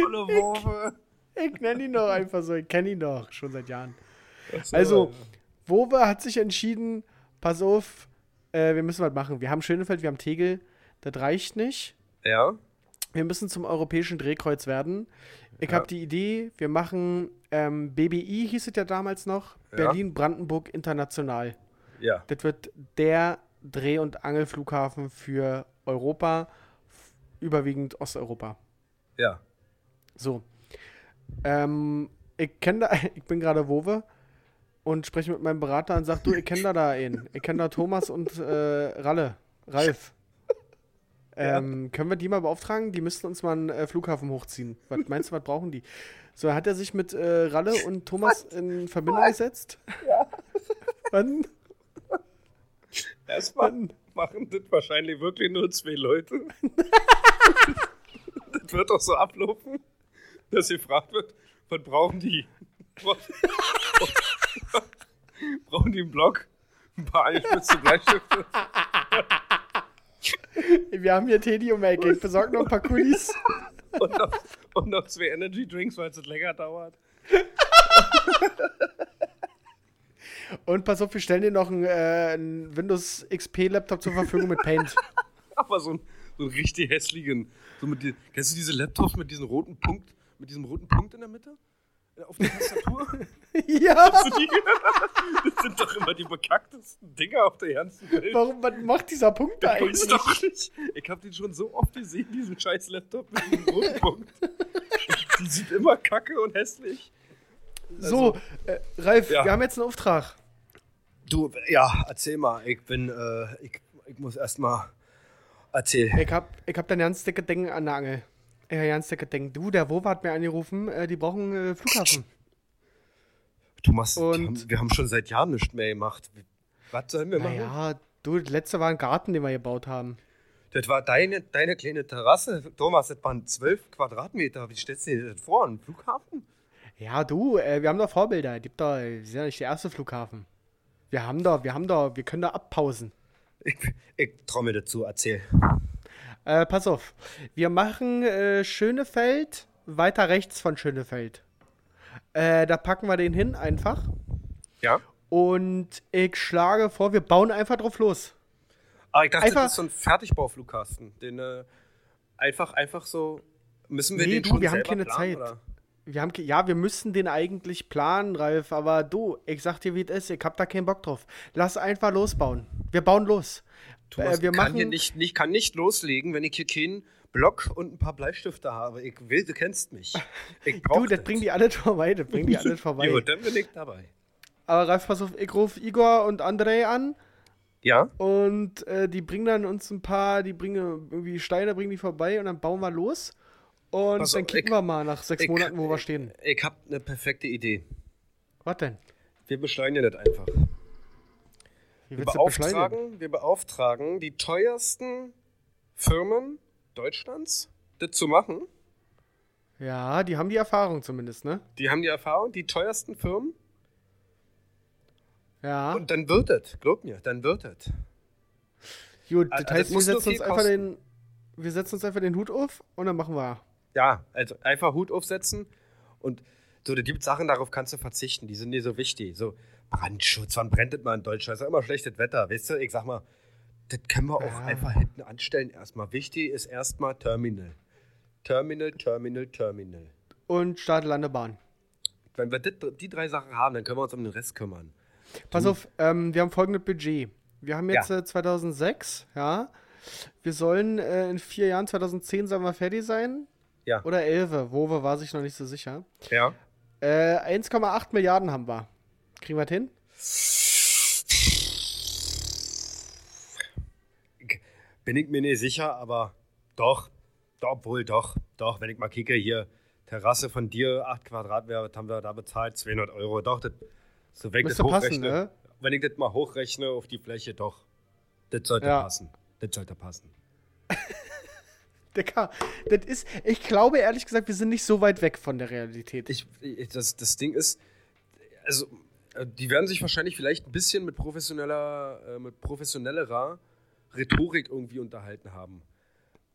Hallo Wove. Ich nenne ihn doch einfach so, ich kenne ihn doch schon seit Jahren. Also, Wove hat sich entschieden, pass auf, äh, wir müssen was machen. Wir haben Schönefeld, wir haben Tegel, das reicht nicht. Ja? Wir müssen zum europäischen Drehkreuz werden. Ich Ja. habe die Idee, wir machen ähm, BBI, hieß es ja damals noch, Ja. Berlin-Brandenburg International. Ja. Das wird der Dreh- und Angelflughafen für Europa, überwiegend Osteuropa. Ja. So. Ähm, ich kenne da, ich bin gerade Wove und spreche mit meinem Berater und sag, du, ich kenne da da einen. Ich kenne da Thomas und äh, Ralle, Ralf. Ähm, Können wir die mal beauftragen? Die müssten uns mal einen äh, Flughafen hochziehen. Was meinst du, was brauchen die? So, hat er sich mit äh, Ralle und Thomas in Verbindung gesetzt? Ja. Wann? Erstmal Wann? machen das wahrscheinlich wirklich nur zwei Leute. das wird doch so ablaufen, dass gefragt wird, was brauchen die? brauchen die einen Block? Ein paar eingespitzte Bleistifte? Wir haben hier Teddy Ecke. Ich besorge noch ein paar Kulis. Und noch, und noch zwei Energy Drinks, weil es länger dauert. Und pass auf, wir stellen dir noch einen, äh, einen Windows XP-Laptop zur Verfügung mit Paint. Aber so ein, so einen richtig hässlichen. So mit die, kennst du diese Laptops mit diesem roten Punkt, mit diesem roten Punkt in der Mitte? Auf der Tastatur? ja! Hast du die? Das sind doch immer die bekacktesten Dinger auf der ganzen Welt. Warum was macht dieser Punkt da Ich weiß eigentlich? doch nicht. Ich habe den schon so oft gesehen, diesen scheiß Laptop mit diesem roten Punkt. Die sieht immer kacke und hässlich. So, äh, Ralf, Ja. wir haben jetzt einen Auftrag. Du, ja, erzähl mal. Ich bin, äh, ich, ich muss erst mal erzählen. Ich hab, ich hab dann ganz dicke Ding an der Angel. Ganz dicke Ding. Du, der Wova hat mir angerufen, äh, die brauchen äh, Flughafen. Thomas, Und- wir haben, schon seit Jahren nichts mehr gemacht. Was sollen wir machen? Naja, du, das letzte war ein Garten, den wir gebaut haben. Das war deine, deine kleine Terrasse. Thomas, das waren zwölf Quadratmeter. Wie stellst du dir das vor? Ein Flughafen? Ja, du, äh, wir haben doch Vorbilder. Gibt doch, wir sind ja nicht der erste Flughafen. Wir haben doch, wir haben doch, wir können da abpausen. Ich, ich mir dazu, erzähl. Äh, pass auf. Wir machen äh, Schönefeld weiter rechts von Schönefeld. Äh, da packen wir den hin einfach. Ja? Und ich schlage vor, wir bauen einfach drauf los. Ah, ich dachte, Einfach- das ist so ein Fertigbauflugkasten. Den, äh, einfach, einfach so. Müssen wir Nee, den du, schon wir haben keine planen, Zeit. Oder? Wir haben, ja, wir müssen den eigentlich planen, Ralf, aber du, ich sag dir, wie es ist, ich hab da keinen Bock drauf. Lass einfach losbauen. Wir bauen los. Thomas, äh, wir ich kann machen, hier nicht, nicht, kann nicht loslegen, wenn ich hier keinen Block und ein paar Bleistifte habe. Ich will, du kennst mich. Ich brauch du, das bringen die alle vorbei, das bringen die alle vorbei. Jo, dann bin ich dabei. Aber Ralf, pass auf, ich ruf Igor und André an Ja? und äh, die bringen dann uns ein paar, die bringen irgendwie Steine, bringen die vorbei und dann bauen wir los. Und Pass dann auf, kicken ich- wir mal nach sechs ich- Monaten, wo wir stehen. Ich habe eine perfekte Idee. Was denn? Wir beschleunigen das einfach. Wir das beauftragen, wir beauftragen die teuersten Firmen Deutschlands, das zu machen. Ja, die haben die Erfahrung zumindest, ne? Die haben die Erfahrung, die teuersten Firmen. Ja. Und dann wird es. Glaub mir, dann wird es. Gut, das also das heißt, wir muss nur setzen uns einfach kosten. den. Wir setzen uns einfach den Hut auf und dann machen wir. Ja, also einfach Hut aufsetzen und so, da gibt Sachen, darauf kannst du verzichten, die sind dir so wichtig. So Brandschutz, wann brennt das mal in Deutschland? Ist ja immer schlechtes Wetter, weißt du? Ich sag mal, das können wir auch Ja. einfach hinten anstellen erstmal. Wichtig ist erstmal Terminal. Terminal, Terminal, Terminal. Und Start Landebahn. Wenn wir dit, die drei Sachen haben, dann können wir uns um den Rest kümmern. Pass auf, ähm, wir haben folgendes Budget. Wir haben jetzt Ja. äh, 2006, ja. Wir sollen äh, in vier Jahren, 2010, sollen wir fertig sein. Ja. Oder 11, wo wir war sich noch nicht so sicher. Ja. Äh, 1,8 Milliarden haben wir. Kriegen wir das hin? bin ich mir nicht sicher, aber doch, doch, wohl doch, doch, wenn ich mal kicke, hier, Terrasse von dir, 8 Quadratmeter, was haben wir da bezahlt? 200 Euro, doch, das, so ich das passen, ne? wenn ich das mal hochrechne auf die Fläche, doch, das sollte Ja. passen, das sollte passen. Digga, das ist, ich glaube ehrlich gesagt, wir sind nicht so weit weg von der Realität. Ich, das, das Ding ist, also, die werden sich wahrscheinlich vielleicht ein bisschen mit professioneller, äh, mit professionellerer Rhetorik irgendwie unterhalten haben.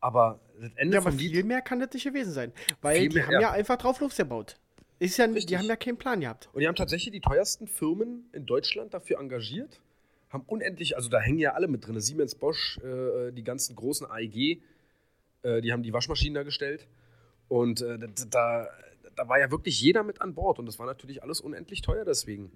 Aber das Ende ja, aber vom Lied, viel mehr kann das nicht gewesen sein. Weil die mehr, haben ja. ja. einfach drauf losgebaut. Ist ja, Richtig. die haben ja keinen Plan gehabt. und die haben tatsächlich die teuersten Firmen in Deutschland dafür engagiert, haben unendlich, also da hängen ja alle mit drin, Siemens, Bosch, äh, die ganzen großen AEG, äh, die haben die Waschmaschinen da gestellt. Und äh, da, da, da war ja wirklich jeder mit an Bord und das war natürlich alles unendlich teuer deswegen.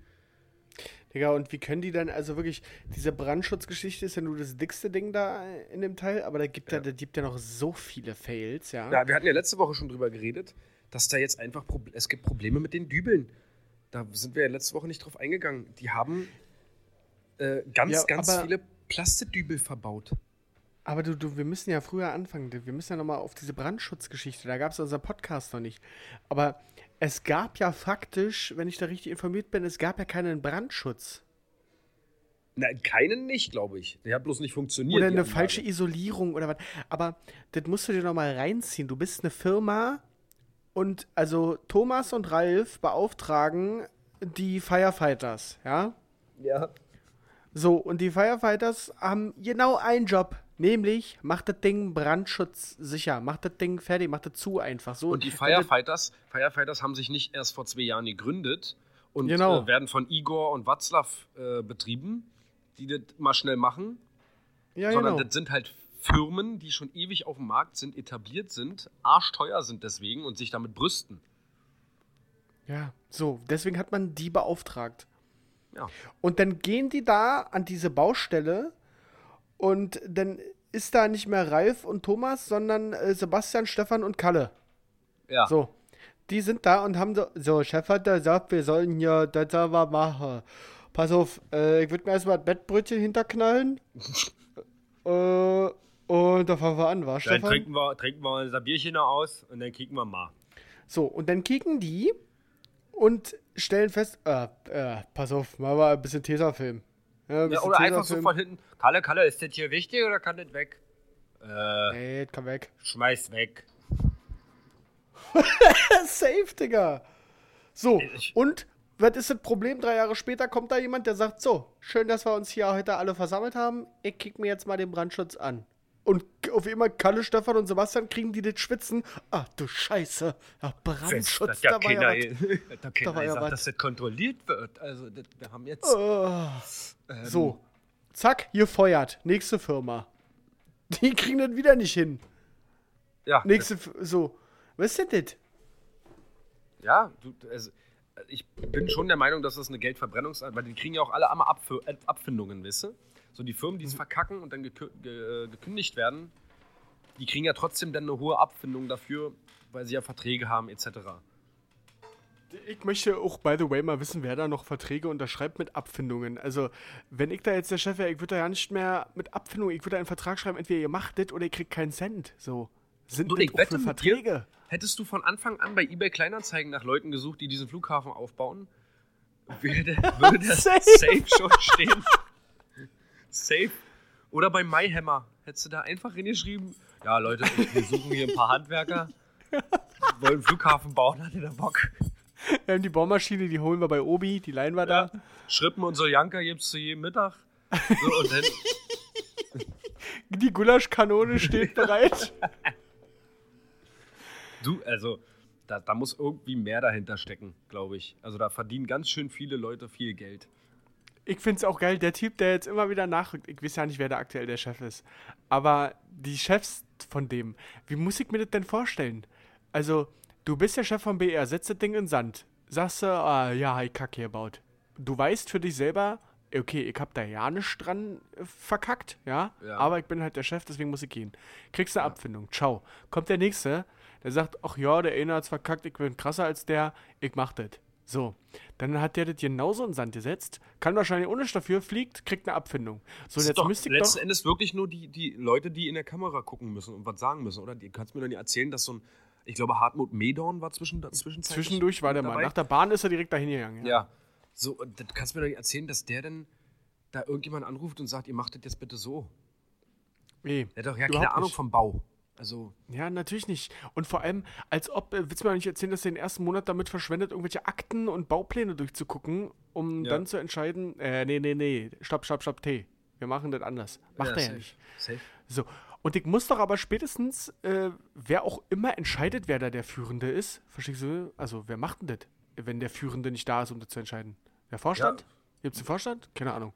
Digga, und wie können die dann, also wirklich, diese Brandschutzgeschichte ist ja nur das dickste Ding da in dem Teil, aber da gibt ja, da gibt ja noch so viele Fails, ja. Ja, wir hatten ja letzte Woche schon drüber geredet, dass da jetzt einfach Proble es gibt Probleme mit den Dübeln. Da sind wir ja letzte Woche nicht drauf eingegangen. Die haben äh, ganz, Ja, ganz viele Plastedübel verbaut. Aber du, du, wir müssen ja früher anfangen. Wir müssen ja nochmal auf diese Brandschutzgeschichte. Da gab es unser Podcast noch nicht. Aber es gab ja faktisch, wenn ich da richtig informiert bin, es gab ja keinen Brandschutz. Nein, keinen nicht, glaube ich. Der hat bloß nicht funktioniert. Oder eine Anlage. falsche Isolierung oder was. Aber das musst du dir nochmal reinziehen. Du bist eine Firma und also Thomas und Ralf beauftragen die Firefighters, ja? Ja. So, und die Firefighters haben genau einen Job. Nämlich, macht das Ding brandschutzsicher. Macht das Ding fertig, macht das zu einfach. So, Und die Firefighters, Firefighters haben sich nicht erst vor zwei Jahren gegründet und Genau. äh, werden von Igor und Watzlaw äh, betrieben, die das mal schnell machen. Ja, sondern genau. das sind halt Firmen, die schon ewig auf dem Markt sind, etabliert sind, arschteuer sind deswegen und sich damit brüsten. Ja, so, deswegen hat man die beauftragt. Ja. Und dann gehen die da an diese Baustelle und dann ist da nicht mehr Ralf und Thomas, sondern äh, Sebastian, Stefan und Kalle. Ja. So. Die sind da und haben so, so, Chef hat da gesagt, wir sollen hier das aber machen. Pass auf, äh, ich würde mir erstmal das Bettbrötchen hinterknallen. äh, und da fangen wir an, wa, Dann Stefan? trinken wir, trinken wir unser Bierchen noch aus und dann kicken wir mal. So, und dann kicken die und stellen fest, äh, äh, pass auf, machen wir ein bisschen Tesafilm. Ja, Ja, oder einfach so von hinten. Kalle, Kalle, ist das hier wichtig oder kann das weg? Äh, Nee, komm weg. schmeiß weg. Safe, Digga. So, Ich- und was ist das Problem? Drei Jahre später kommt da jemand, der sagt, so, schön, dass wir uns hier heute alle versammelt haben. Ich kick mir jetzt mal den Brandschutz an. Und auf einmal Kalle, Stefan und Sebastian kriegen die das Schwitzen. Ah, du Scheiße. Ja, Brandschutz, da war ja was. da keiner war ja was. dass das kontrolliert wird. Also, das, wir haben jetzt. Oh. ähm, So, zack, hier feuert. Nächste Firma. Die kriegen das wieder nicht hin. Ja, Nächste, so. Was ist denn das? Ja, du, also, ich bin schon der Meinung, dass das eine Geldverbrennungsanlage, weil die kriegen ja auch alle einmal Abf Abfindungen, weißt du? So die Firmen, die Mhm. es verkacken und dann gekü ge äh, gekündigt werden, die kriegen ja trotzdem dann eine hohe Abfindung dafür, weil sie ja Verträge haben etc. Ich möchte auch, by the way, mal wissen, wer da noch Verträge unterschreibt mit Abfindungen. Also, wenn ich da jetzt der Chef wäre, ich würde da ja nicht mehr mit Abfindungen, ich würde einen Vertrag schreiben, entweder ihr macht das oder ihr kriegt keinen Cent. So. Sind das auch wette mit dir- Verträge? Hättest du von Anfang an bei eBay Kleinanzeigen nach Leuten gesucht, die diesen Flughafen aufbauen, würde, würde das Safe. safe. schon stehen. Safe. Oder bei MyHammer hättest du da einfach hingeschrieben, ja Leute, wir suchen hier ein paar Handwerker, wollen einen Flughafen bauen, hat ihr da Bock? Wir haben die Bohrmaschine, die holen wir bei Obi, die leihen wir da. Schrippen und Soljanka gibt's zu jedem Mittag. So, und dann, Die Gulaschkanone steht bereit. du, also, da, da muss irgendwie mehr dahinter stecken, glaube ich. Also da verdienen ganz schön viele Leute viel Geld. Ich finde es auch geil, der Typ, der jetzt immer wieder nachrückt. Ich weiß ja nicht, wer da aktuell der Chef ist. Aber die Chefs von dem, wie muss ich mir das denn vorstellen? Also, du bist der Chef vom BR, setzt das Ding in den Sand. Sagst du, ah, ja, ich Kacke hier baut. Du weißt für dich selber, okay, ich hab da ja nichts dran äh, verkackt, ja? Ja. Aber ich bin halt der Chef, deswegen muss ich gehen. Kriegst eine Abfindung, ciao. Kommt der Nächste, der sagt, ach ja, der eine hat's verkackt, ich bin krasser als der, ich mach das. So, dann hat der das genauso in den Sand gesetzt, kann wahrscheinlich ohne dafür, fliegt, kriegt eine Abfindung. So, Das jetzt doch müsste ich letzten doch. Endes wirklich nur die, die Leute, die in der Kamera gucken müssen und was sagen müssen, oder? Du kannst mir doch nicht erzählen, dass so ein, ich glaube, Hartmut Medorn war zwischen, Zwischendurch war der dabei. mal. Nach der Bahn ist er direkt dahin gegangen. Ja. So, und das kannst du mir doch nicht erzählen, dass der denn da irgendjemand anruft und sagt, ihr macht das jetzt bitte so. Nee, Der hat doch ja keine Ahnung nicht. vom Bau. Also, Ja, natürlich nicht. Und vor allem, als ob, äh, willst du mir nicht erzählen, dass er den ersten Monat damit verschwendet, irgendwelche Akten und Baupläne durchzugucken, um Ja. dann zu entscheiden, äh, nee, nee, nee, stopp, stopp, stopp, T. Wir machen das anders. Macht ja, er ja safe, nicht. Safe. So. Und ich muss doch aber spätestens, äh, wer auch immer entscheidet, wer da der Führende ist, verstehst du? Also, wer macht denn das, wenn der Führende nicht da ist, um das zu entscheiden? Der Vorstand? Ja. Gibt es einen Vorstand? Keine Ahnung.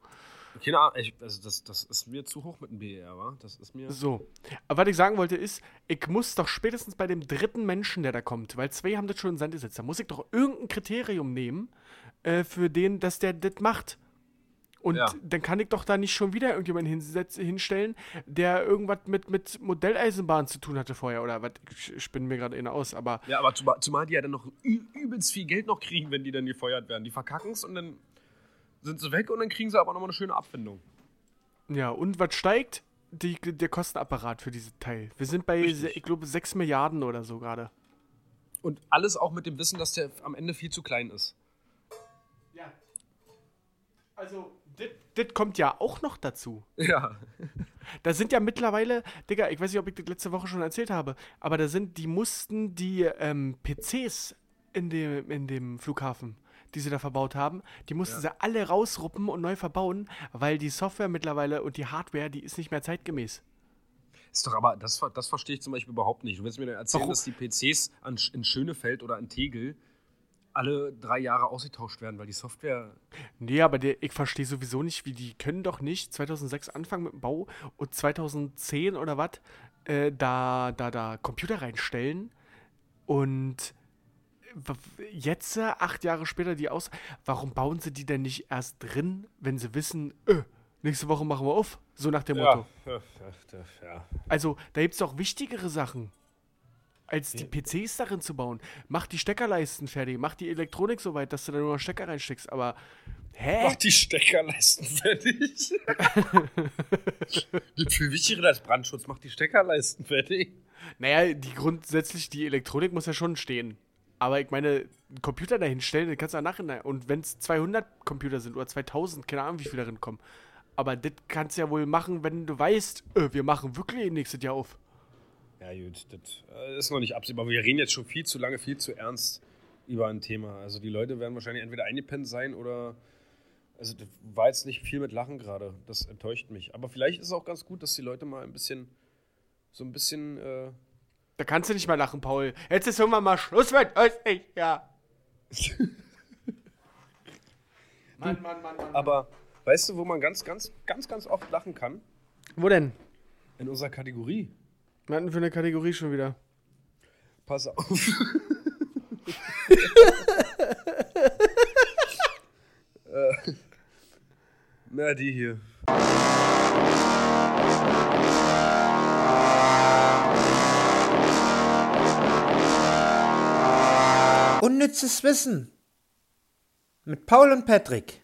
Keine Ahnung, ich, also das, das ist mir zu hoch mit dem BER, wa? Das ist mir. So. Aber was ich sagen wollte ist, ich muss doch spätestens bei dem dritten Menschen, der da kommt, weil zwei haben das schon in Sand gesetzt, da muss ich doch irgendein Kriterium nehmen, äh, für den, dass der das macht. Und Ja. dann kann ich doch da nicht schon wieder irgendjemanden hinsetz, hinstellen, der irgendwas mit, mit Modelleisenbahn zu tun hatte vorher. Oder was, ich spinne mir gerade in aus, aber Ja, aber zumal, zumal die ja dann noch übelst viel Geld noch kriegen, wenn die dann gefeuert werden. Die verkacken es und dann sind sie weg und dann kriegen sie aber nochmal eine schöne Abfindung. ja, und was steigt? Die, der Kostenapparat für dieses Teil. Wir sind bei, Richtig. ich glaube, 6 Milliarden oder so gerade. Und alles auch mit dem Wissen, dass der am Ende viel zu klein ist. Ja. Also, das kommt ja auch noch dazu. Ja. Da sind ja mittlerweile, Digga, ich weiß nicht, ob ich das letzte Woche schon erzählt habe, aber da sind, die mussten die ähm, PCs in dem, in dem Flughafen, die sie da verbaut haben, die mussten sie alle rausruppen und neu verbauen, weil die Software mittlerweile und die Hardware, die ist nicht mehr zeitgemäß. Ist doch aber, das, das verstehe ich zum Beispiel überhaupt nicht. Du willst mir dann erzählen, Warum? dass die PCs an, in Schönefeld oder in Tegel alle drei Jahre ausgetauscht werden, weil die Software. Nee, aber der, ich verstehe sowieso nicht, wie die können doch nicht 2006 anfangen mit dem Bau und 2010 oder was äh, da, da, da Computer reinstellen und jetzt, äh, acht Jahre später, die aus. Warum bauen sie die denn nicht erst drin, wenn sie wissen, äh, nächste Woche machen wir auf? So nach dem Motto. ja, ja. Also, da gibt es doch wichtigere Sachen, als die PCs darin zu bauen. Mach die Steckerleisten fertig, mach die Elektronik so weit, dass du da nur noch Stecker reinsteckst, aber. Hä? Mach die Steckerleisten fertig. Gibt viel wichtiger als Brandschutz. Mach die Steckerleisten fertig. Naja, die grundsätzlich, die Elektronik muss ja schon stehen. Aber ich meine, einen Computer dahin stellen, den kannst du ja nachhinein. Und wenn es 200 Computer sind oder 2000, keine Ahnung, wie viele darin kommen. Aber das kannst du ja wohl machen, wenn du weißt, äh, wir machen wirklich nächstes Jahr auf. Ja, gut, das äh, ist noch nicht absehbar. Wir reden jetzt schon viel zu lange, viel zu ernst über ein Thema. Also die Leute werden wahrscheinlich entweder eingepennt sein oder. Also das war jetzt nicht viel mit Lachen gerade. Das enttäuscht mich. Aber vielleicht ist es auch ganz gut, dass die Leute mal ein bisschen. So ein bisschen. Äh, Da kannst du nicht mehr lachen, Paul. Jetzt ist irgendwann mal Schluss mit euch, ich, ja. Mann, Mann, Mann, Mann. aber weißt du, wo man ganz, ganz, ganz, ganz oft lachen kann? Wo denn? In unserer Kategorie. Wir hatten für eine Kategorie schon wieder. Pass auf. äh, na, die hier. Unnützes Wissen. Mit Paul und Patrick.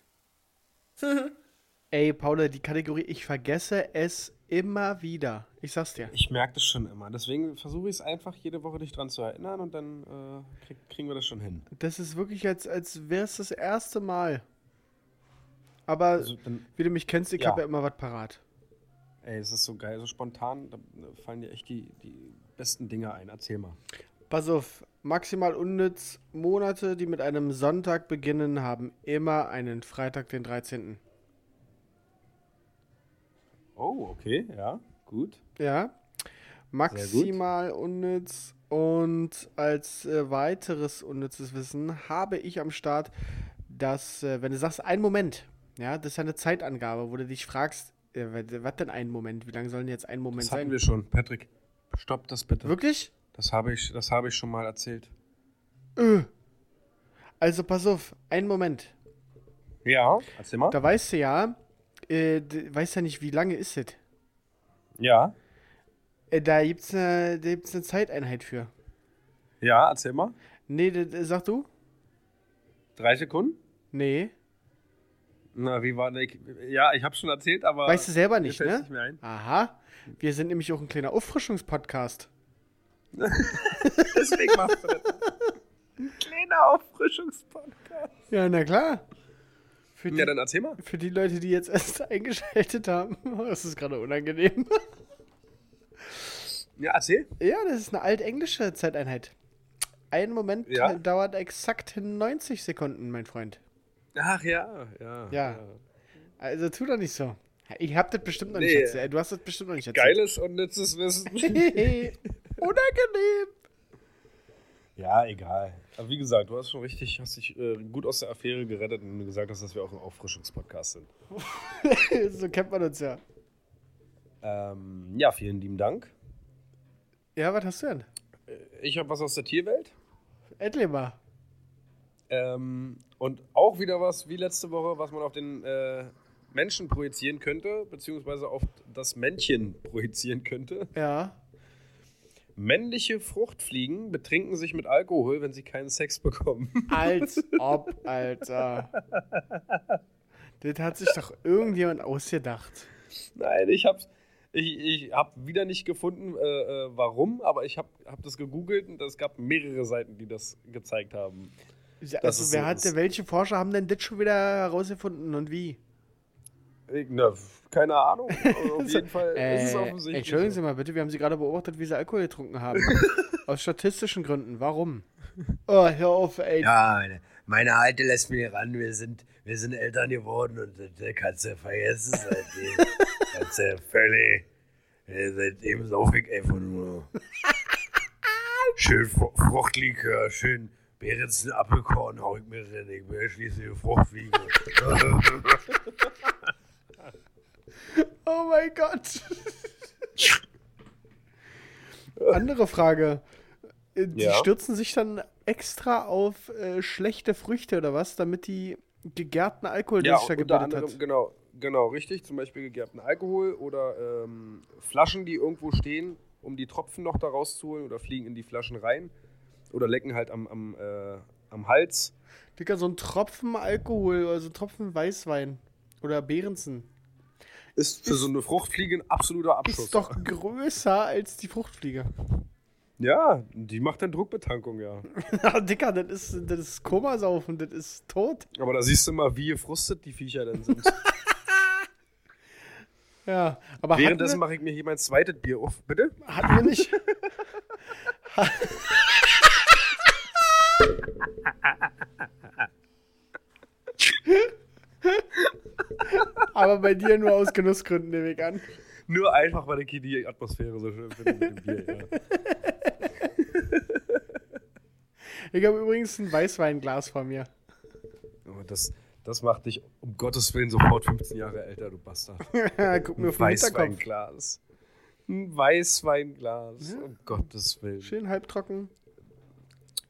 Ey, Paul, die Kategorie, ich vergesse es immer wieder. Ich sag's dir. Ich merke das schon immer. Deswegen versuche ich es einfach jede Woche dich dran zu erinnern und dann äh, krieg, kriegen wir das schon hin. Das ist wirklich, als, als wäre es das erste Mal. Aber Also dann, wie du mich kennst, ich Ja. habe ja immer was parat. ey, es ist so geil, so spontan, da äh, fallen dir echt die, die besten Dinge ein. Erzähl mal. Pass auf, maximal unnütz. Monate, die mit einem Sonntag beginnen, haben immer einen Freitag, den 13. Oh, okay, ja, gut. Ja. Maximal unnütz. Und als äh, weiteres unnützes Wissen habe ich am Start, dass, äh, wenn du sagst, ein Moment, ja, das ist ja eine Zeitangabe, wo du dich fragst, äh, was denn ein Moment? Wie lange soll denn jetzt ein Moment Das hatten sein? wir schon. Patrick, stopp das bitte. Wirklich? Das habe ich, das habe ich schon mal erzählt. Also pass auf, einen Moment. Ja, erzähl mal. Da weißt du ja, äh, weißt ja nicht, wie lange ist es. Ja, Äh, da gibt's eine, da gibt's eine Zeiteinheit für. ja, erzähl mal. Nee, sag du? Drei Sekunden? Nee. Na, wie war denn? Ja, ich habe schon erzählt, aber. Weißt du selber nicht, ne? Nicht. Aha. Wir sind nämlich auch ein kleiner Auffrischungspodcast. Deswegen machst du das. Ein kleiner Auffrischungspodcast. Ja, na klar. Für die, Ja, dann erzähl mal. für die Leute, die jetzt erst eingeschaltet haben. Das ist gerade unangenehm. Ja, erzähl. Ja, das ist eine altenglische Zeiteinheit. Ein Moment Ja? dauert exakt 90 Sekunden, mein Freund. Ach ja, ja. Ja. Also tu doch nicht so. Ich hab das bestimmt noch Nee. nicht erzählt. Du hast das bestimmt noch nicht erzählt. Geiles und nützes Wissen. Unangenehm. Ja, egal. Aber wie gesagt, du hast schon richtig, hast dich äh, gut aus der Affäre gerettet und du gesagt hast, dass wir auch ein Auffrischungspodcast sind. so kennt man uns ja. Ähm, ja, vielen lieben Dank. Ja, was hast du denn? Ich habe was aus der Tierwelt. Endlich mal. Ähm, und auch wieder was wie letzte Woche, was man auf den äh, Menschen projizieren könnte, beziehungsweise auf das Männchen projizieren könnte. Ja. Männliche Fruchtfliegen betrinken sich mit Alkohol, wenn sie keinen Sex bekommen. Als ob, Alter. Das hat sich doch irgendjemand ausgedacht. Nein, ich hab's. Ich, ich habe wieder nicht gefunden, äh, äh, warum, aber ich habe hab das gegoogelt und es gab mehrere Seiten, die das gezeigt haben. Also, ist wer so- hat denn, welche Forscher haben denn das schon wieder herausgefunden und wie? Na, keine Ahnung. aber auf jeden Fall ist es Äh, offensichtlich. entschuldigen. Sie mal bitte, wir haben Sie gerade beobachtet, wie Sie Alkohol getrunken haben. Aus statistischen Gründen. Warum? Oh, hör auf, ey. Ja, meine, meine Alte lässt mich ran. Wir sind, wir sind Eltern geworden und das äh, kannst du vergessen seitdem. kannst du völlig. äh, Seitdem sauf ich einfach nur. schön Fru- Fruchtlikör, schön Beerenzen Apfelkorn hau ich mir rein. Ich bin schließlich Fruchtfliege. Oh mein Gott. Andere Frage. Äh, Die Ja? stürzen sich dann extra auf äh, schlechte Früchte oder was, damit die gegärten Alkohol, Ja, sich da gebildet anderem, hat. genau, genau, richtig. Zum Beispiel gegerbten Alkohol oder ähm, Flaschen, die irgendwo stehen, um die Tropfen noch da rauszuholen oder fliegen in die Flaschen rein oder lecken halt am, am, äh, am Hals. Dicker, so ein Tropfen Alkohol, also Tropfen Weißwein oder Behrensen. Ist für so eine Fruchtfliege ein absoluter Abschuss. Ist doch größer als die Fruchtfliege. Ja, die macht dann Druckbetankung, ja. Ja, Dicker, das ist, das ist Komasaufen, das ist tot. Aber da siehst du mal, wie gefrustet die Viecher denn sind. Ja, aber Währenddessen mache ich mir hier mein zweites Bier auf. Bitte? hatten wir nicht. aber bei dir nur aus Genussgründen, nehme ich an. Nur einfach, weil ich hier die Atmosphäre so schön finde mit dem Bier. Ja. Ich habe übrigens ein Weißweinglas vor mir. Aber das, das macht dich um Gottes Willen sofort 15 Jahre älter, du Bastard. Guck mir Hinterkopf. Weißweinglas. Ein Weißweinglas. Um Gottes Willen. Schön halbtrocken.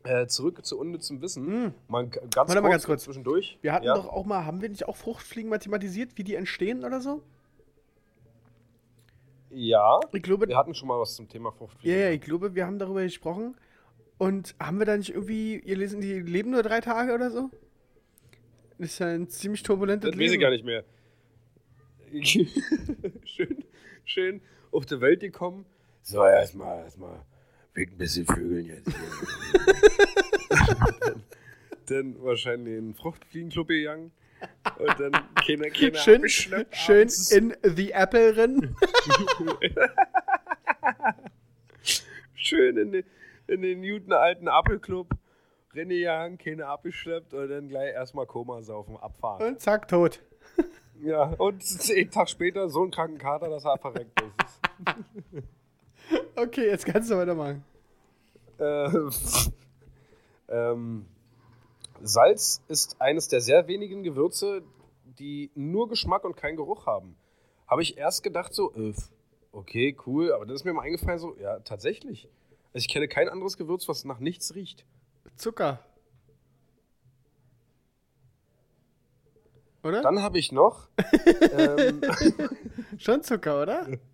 Äh, zurück zu unnützem Wissen. Mm. Man, ganz, Warte mal ganz kurz. Zwischendurch. Wir hatten ja. doch auch mal, haben wir nicht auch Fruchtfliegen mathematisiert, wie die entstehen oder so? Ja. Ich glaube, Wir hatten schon mal was zum Thema ja, Fruchtfliegen. ja, ich glaube, wir haben darüber gesprochen. Und haben wir da nicht irgendwie, ihr lesen, die leben nur drei Tage oder so? Das ist ja ein ziemlich turbulentes Das weiß Leben. ich gar nicht mehr. schön, schön auf die Welt gekommen. So, erstmal, erstmal. Wegen ein bisschen Vögeln jetzt. Dann wahrscheinlich in den Fruchtfliegenclub gegangen. Und dann keiner, keiner Schön, abgeschleppt schön abends. in The Apple rennen. schön in den, in den guten alten Apfelclub. Rennen gegangen, keine abgeschleppt und dann gleich erstmal Koma saufen, abfahren. Und zack, tot. Ja, und einen Tag später so einen kranken Kater, dass er verreckt ist. Okay, jetzt kannst du weitermachen. Äh, ähm, Salz ist eines der sehr wenigen Gewürze, die nur Geschmack und keinen Geruch haben. Habe ich erst gedacht so, äh, okay, cool, aber dann ist mir mal eingefallen so, ja, tatsächlich. Also ich kenne kein anderes Gewürz, was nach nichts riecht. Zucker. Oder? Dann habe ich noch, ähm, Schon Zucker, oder?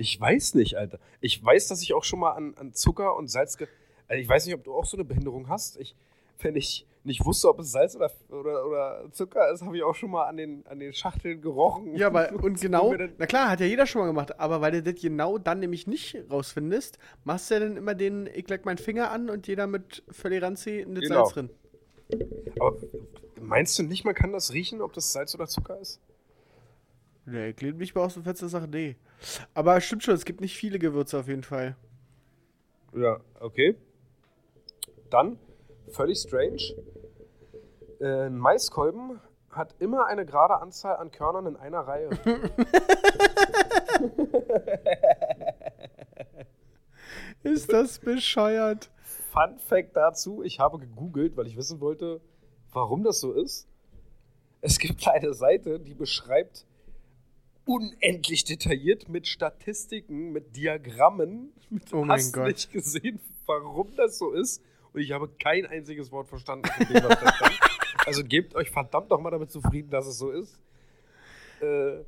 ich weiß nicht, Alter. Ich weiß, dass ich auch schon mal an, an Zucker und Salz, ge also ich weiß nicht, ob du auch so eine Behinderung hast. Ich wenn ich nicht wusste, ob es Salz oder, oder, oder Zucker ist, habe ich auch schon mal an den, an den Schachteln gerochen. Ja, aber und genau, na klar, hat ja jeder schon mal gemacht, aber weil du das genau dann nämlich nicht rausfindest, machst du ja dann immer den, ich leg meinen Finger an und jeder mit Völleranzi in das Genau. Salz drin. Aber meinst du nicht, man kann das riechen, ob das Salz oder Zucker ist? Nee, ich lehne mich mal aus dem Fenster und sage, nee. Aber stimmt schon, es gibt nicht viele Gewürze auf jeden Fall. Ja, okay. Dann, völlig strange. Äh, ein Maiskolben hat immer eine gerade Anzahl an Körnern in einer Reihe. Ist das bescheuert? Fun Fact dazu: Ich habe gegoogelt, weil ich wissen wollte, warum das so ist. Es gibt eine Seite, die beschreibt unendlich detailliert mit Statistiken, mit Diagrammen, mit Oh mein hast Gott. nicht gesehen, warum das so ist. Und ich habe kein einziges Wort verstanden von dem, was. Also gebt euch verdammt nochmal damit zufrieden, dass es so ist. Äh,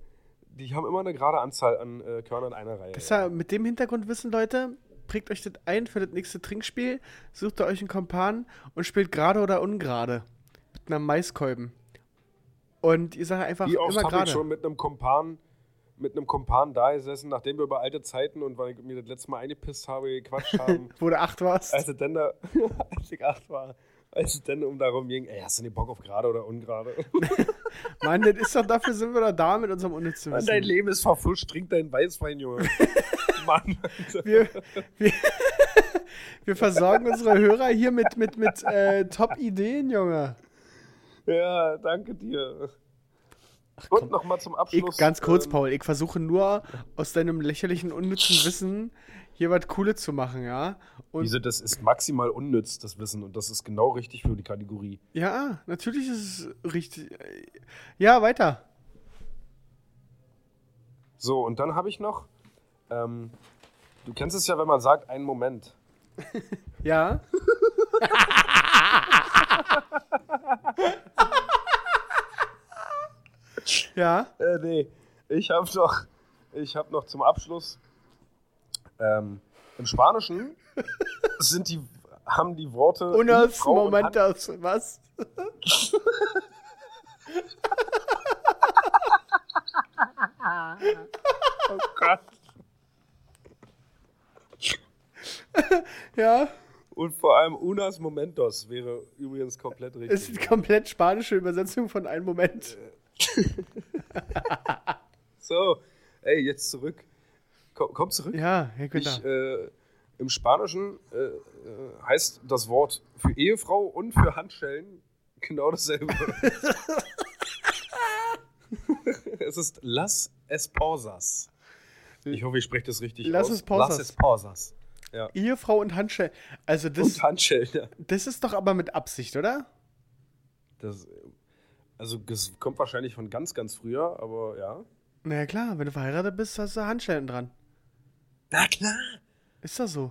die haben immer eine gerade Anzahl an äh, Körnern in einer Reihe. Ja, mit dem Hintergrundwissen, Leute, prägt euch das ein für das nächste Trinkspiel, sucht ihr euch einen Kompan und spielt gerade oder ungerade. Mit einem Maiskolben. Und ihr sagt einfach Wie oft immer habe ich gerade. schon mit einem Kompan mit einem Kompan da gesessen, nachdem wir über alte Zeiten und weil ich mir das letzte Mal eingepisst habe, gequatscht haben, Wo du acht warst. als dann da, als ich acht war, als es dann um darum ging, ey, hast du nicht Bock auf gerade oder ungerade? Mann, das ist doch dafür sind wir doch da mit unserem unnützen Mann, dein Leben ist verfuscht, trink deinen Weißwein, Junge. Mann. wir, wir, wir versorgen unsere Hörer hier mit, mit, mit äh, Top-Ideen, Junge. Ja, danke dir. Und nochmal zum Ich, Abschluss. ganz kurz, ähm, Paul, ich versuche nur aus deinem lächerlichen, unnützen Wissen hier was Cooles zu machen, ja? Und Diese, das ist maximal unnütz, das Wissen. Und das ist genau richtig für die Kategorie. ja, natürlich ist es richtig. Ja, weiter. So, und dann habe ich noch, ähm, du kennst es ja, wenn man sagt, einen Moment. Ja. ja. Äh, nee, ich habe noch, ich habe noch zum Abschluss, ähm, im Spanischen sind die, haben die Worte Unas Frau und momentos. Was? Oh Gott. Ja. Und vor allem unas momentos wäre übrigens komplett richtig. Ist die komplett spanische Übersetzung von einem Moment. So, ey, jetzt zurück. Komm, komm zurück. Ja, Herr Günther. Ich, äh, Im Spanischen äh, äh, heißt das Wort für Ehefrau und für Handschellen genau dasselbe. es ist Las Esposas. Ich hoffe, ich spreche das richtig Las aus. Esposas. Las Esposas. Ja. Ehefrau und Handschellen. Also das, Und Handschellen, ja. das ist doch aber mit Absicht, oder? Das, also, das kommt wahrscheinlich von ganz, ganz früher, aber ja. Na ja, klar, wenn du verheiratet bist, hast du Handschellen dran. Na klar. Ist das so?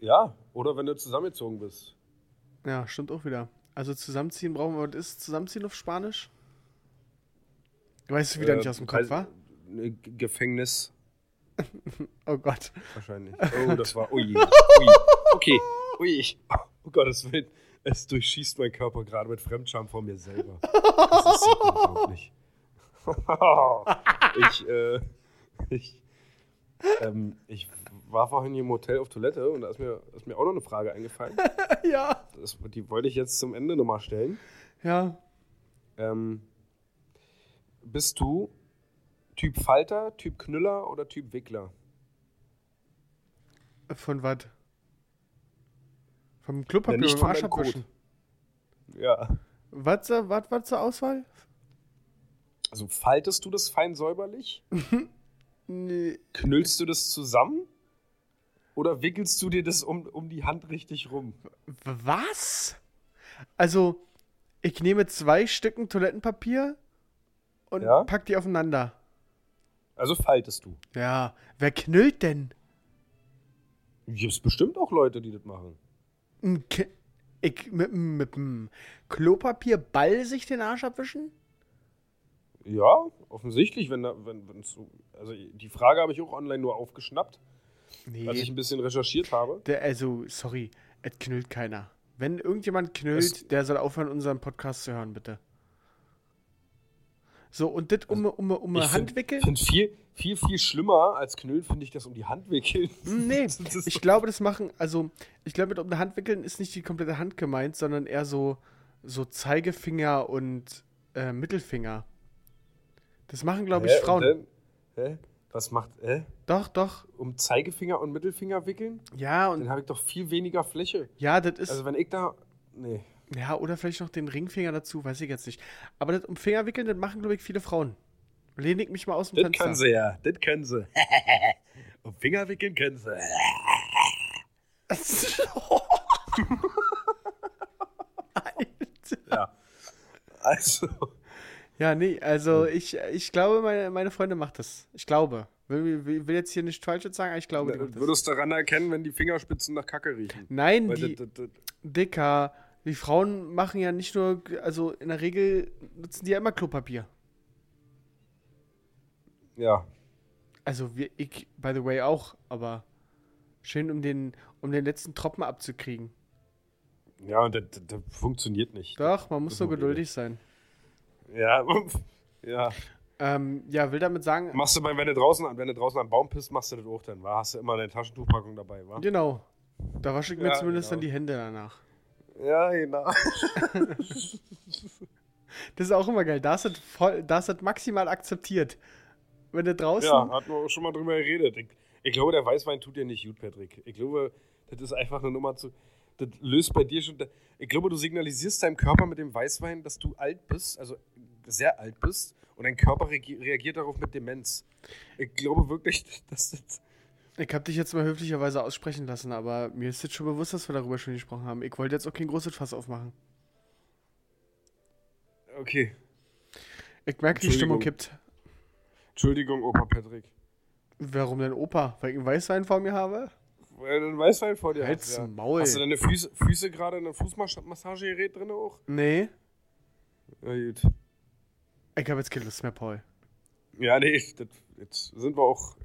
Ja, oder wenn du zusammengezogen bist. Ja, stimmt auch wieder. Also zusammenziehen brauchen wir. Was ist zusammenziehen auf Spanisch? Weißt du wieder nicht aus dem Kopf, wa? ne, Gefängnis Oh Gott. wahrscheinlich. Oh, das war. Ui. Ui. Okay. Ui. Oh Gottes Willen. Es durchschießt mein Körper gerade mit Fremdscham vor mir selber. Das ist so unglaublich. ich, äh, ich, ähm, ich war vorhin hier im Hotel auf Toilette und da ist mir, ist mir auch noch eine Frage eingefallen. ja. Das, die wollte ich jetzt zum Ende nochmal stellen. Ja. Ähm, bist du Typ Falter, Typ Knüller oder Typ Wickler? Von was? Vom Klopapier Ja, nicht von Arsch abwischen. Ja. Was, äh, was war zur Auswahl? Also faltest du das fein säuberlich? Nee. Knüllst du das zusammen? Oder wickelst du dir das um, um die Hand richtig rum? Was? Also, ich nehme zwei Stücken Toilettenpapier und Ja? pack die aufeinander. Also faltest du. Ja. Wer knüllt denn? Gibt es bestimmt auch Leute, die das machen. Ich mit, mit dem Klopapierball sich den Arsch abwischen? Ja, offensichtlich, wenn da, wenn, wenn so. Also die Frage habe ich auch online nur aufgeschnappt, Nee. als ich ein bisschen recherchiert habe. Der, also, sorry, es knüllt keiner. Wenn irgendjemand knüllt, der soll aufhören, unseren Podcast zu hören, bitte. So, und das um, um, um Ich Handwickeln? finde viel, viel, viel schlimmer als Knüllen, finde ich das um die Hand wickeln. Nee, Das ist ich glaube, das machen, also, ich glaube, mit um die Hand wickeln ist nicht die komplette Hand gemeint, sondern eher so, so Zeigefinger und äh, Mittelfinger. Das machen, glaube ich, Hä, Frauen. dann- Hä? Was macht, hä? Doch, doch. Um Zeigefinger und Mittelfinger wickeln? Ja, Dann und habe ich doch viel weniger Fläche. ja, das ist. Also wenn ich da, nee. Ja, oder vielleicht noch den Ringfinger dazu, weiß ich jetzt nicht. Aber das um Finger wickeln, das machen, glaube ich, viele Frauen. Lehne ich mich mal aus dem Das Fenster. können sie ja, das können sie. um Finger wickeln können sie. Alter. Ja. Also, Ja, nee, also ich, ich glaube, meine, meine Freundin macht das. Ich glaube. Will, will, jetzt hier nicht Falsches sagen, aber ich glaube, die macht das. würdest du daran erkennen, wenn die Fingerspitzen nach Kacke riechen. Nein, Weil die, das, das, das, Dicker, die Frauen machen ja nicht nur, also in der Regel nutzen die ja immer Klopapier. ja, Also wir, ich, by the way, auch, aber schön, um den, um den letzten Tropfen abzukriegen. ja, und das, das, funktioniert nicht. Doch, man muss Das so geduldig sein. Ja, ja. Ähm, ja, will damit sagen, Machst du, wenn du draußen, wenn du draußen am Baum pisst, machst du das auch dann, wa? Hast du immer eine Taschentuchpackung dabei, wa? genau. Da wasche ich mir Ja, zumindest genau. dann die Hände danach. Ja, genau. Das ist auch immer geil. Das, voll, da ist das maximal akzeptiert. Wenn du draußen. Ja, hatten wir auch schon mal drüber geredet. Ich, ich glaube, der Weißwein tut dir nicht gut, Patrick. Ich glaube, das ist einfach eine Nummer zu. Das löst bei dir schon. Ich glaube, du signalisierst deinem Körper mit dem Weißwein, dass du alt bist, also sehr alt bist, und dein Körper reagi- reagiert darauf mit Demenz. Ich glaube wirklich, dass das. Ich habe dich jetzt mal höflicherweise aussprechen lassen, aber mir ist jetzt schon bewusst, dass wir darüber schon gesprochen haben. Ich wollte jetzt auch kein großes Fass aufmachen. Okay. Ich merke, die. Stimmung kippt. Entschuldigung, Opa Patrick. Warum denn Opa? Weil ich einen Weißwein vor mir habe? Weil du einen Weißwein vor dir Halt's hast. Ja. Maul. Hast du deine Füße, Füße gerade in einem Fußmassagegerät drin auch? Nee. Ja, gut. Ich habe jetzt keine Lust mehr, Paul. Ja, nee, das, jetzt sind wir auch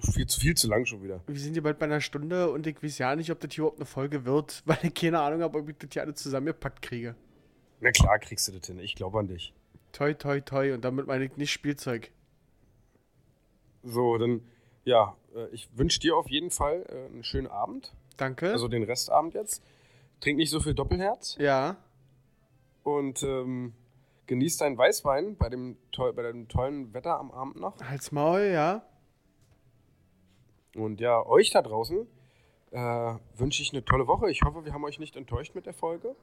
viel, zu- viel zu lang schon wieder. Wir sind hier bald bei einer Stunde und ich weiß ja nicht, ob das hier überhaupt eine Folge wird, weil ich keine Ahnung habe, ob ich das hier alle zusammengepackt kriege. Na klar, kriegst du das hin. Ich glaube an dich. Toi, toi, toi. Und damit meine ich nicht Spielzeug. So, dann, ja, äh, ich wünsche dir auf jeden Fall äh, einen schönen Abend. Danke. Also den Restabend jetzt. Trink nicht so viel Doppelherz ja. und ähm, genieß deinen Weißwein bei dem, bei dem tollen Wetter am Abend noch. Halt's Maul, ja. Und ja, euch da draußen äh, wünsche ich eine tolle Woche. Ich hoffe, wir haben euch nicht enttäuscht mit der Folge.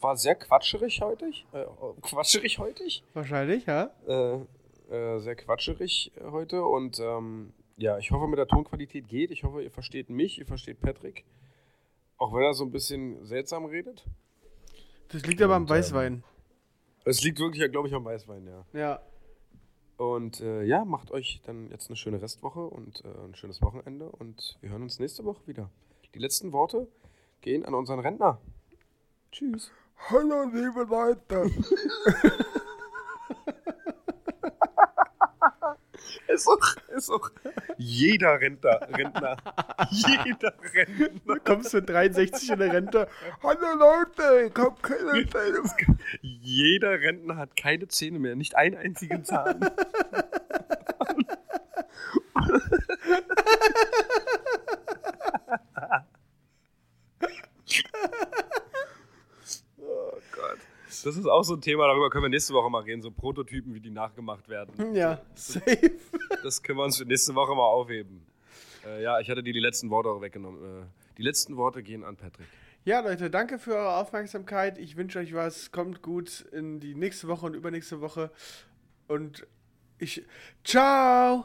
War sehr quatscherig heute. Äh, quatscherig heute. Wahrscheinlich, ja. Äh, äh, sehr quatscherig heute. Und ähm, ja, ich hoffe, mit der Tonqualität geht. Ich hoffe, ihr versteht mich, ihr versteht Patrick. Auch wenn er so ein bisschen seltsam redet. Das liegt aber am Und, ähm, Weißwein. Es liegt wirklich, glaube ich, am Weißwein, ja. Ja. Und äh, ja, macht euch dann jetzt eine schöne Restwoche und äh, ein schönes Wochenende. Und wir hören uns nächste Woche wieder. Die letzten Worte gehen an unseren Rentner. Tschüss. Hallo, liebe Leute. Ist auch, ist auch jeder Rentner. Rentner. jeder Rentner. Du kommst mit 63 in der Rente. Hallo, Leute. Ich hab keine Zähne. Jeder Rentner hat keine Zähne mehr, nicht einen einzigen Zahn. oh Das ist auch so ein Thema, darüber können wir nächste Woche mal reden, so Prototypen, wie die nachgemacht werden. Ja, safe. Das können wir uns für nächste Woche mal aufheben. Äh, ja, ich hatte dir die letzten Worte auch weggenommen. Äh, die letzten Worte gehen an Patrick. Ja, Leute, danke für eure Aufmerksamkeit. Ich wünsche euch was. Kommt gut in die nächste Woche und übernächste Woche. Und ich. Ciao!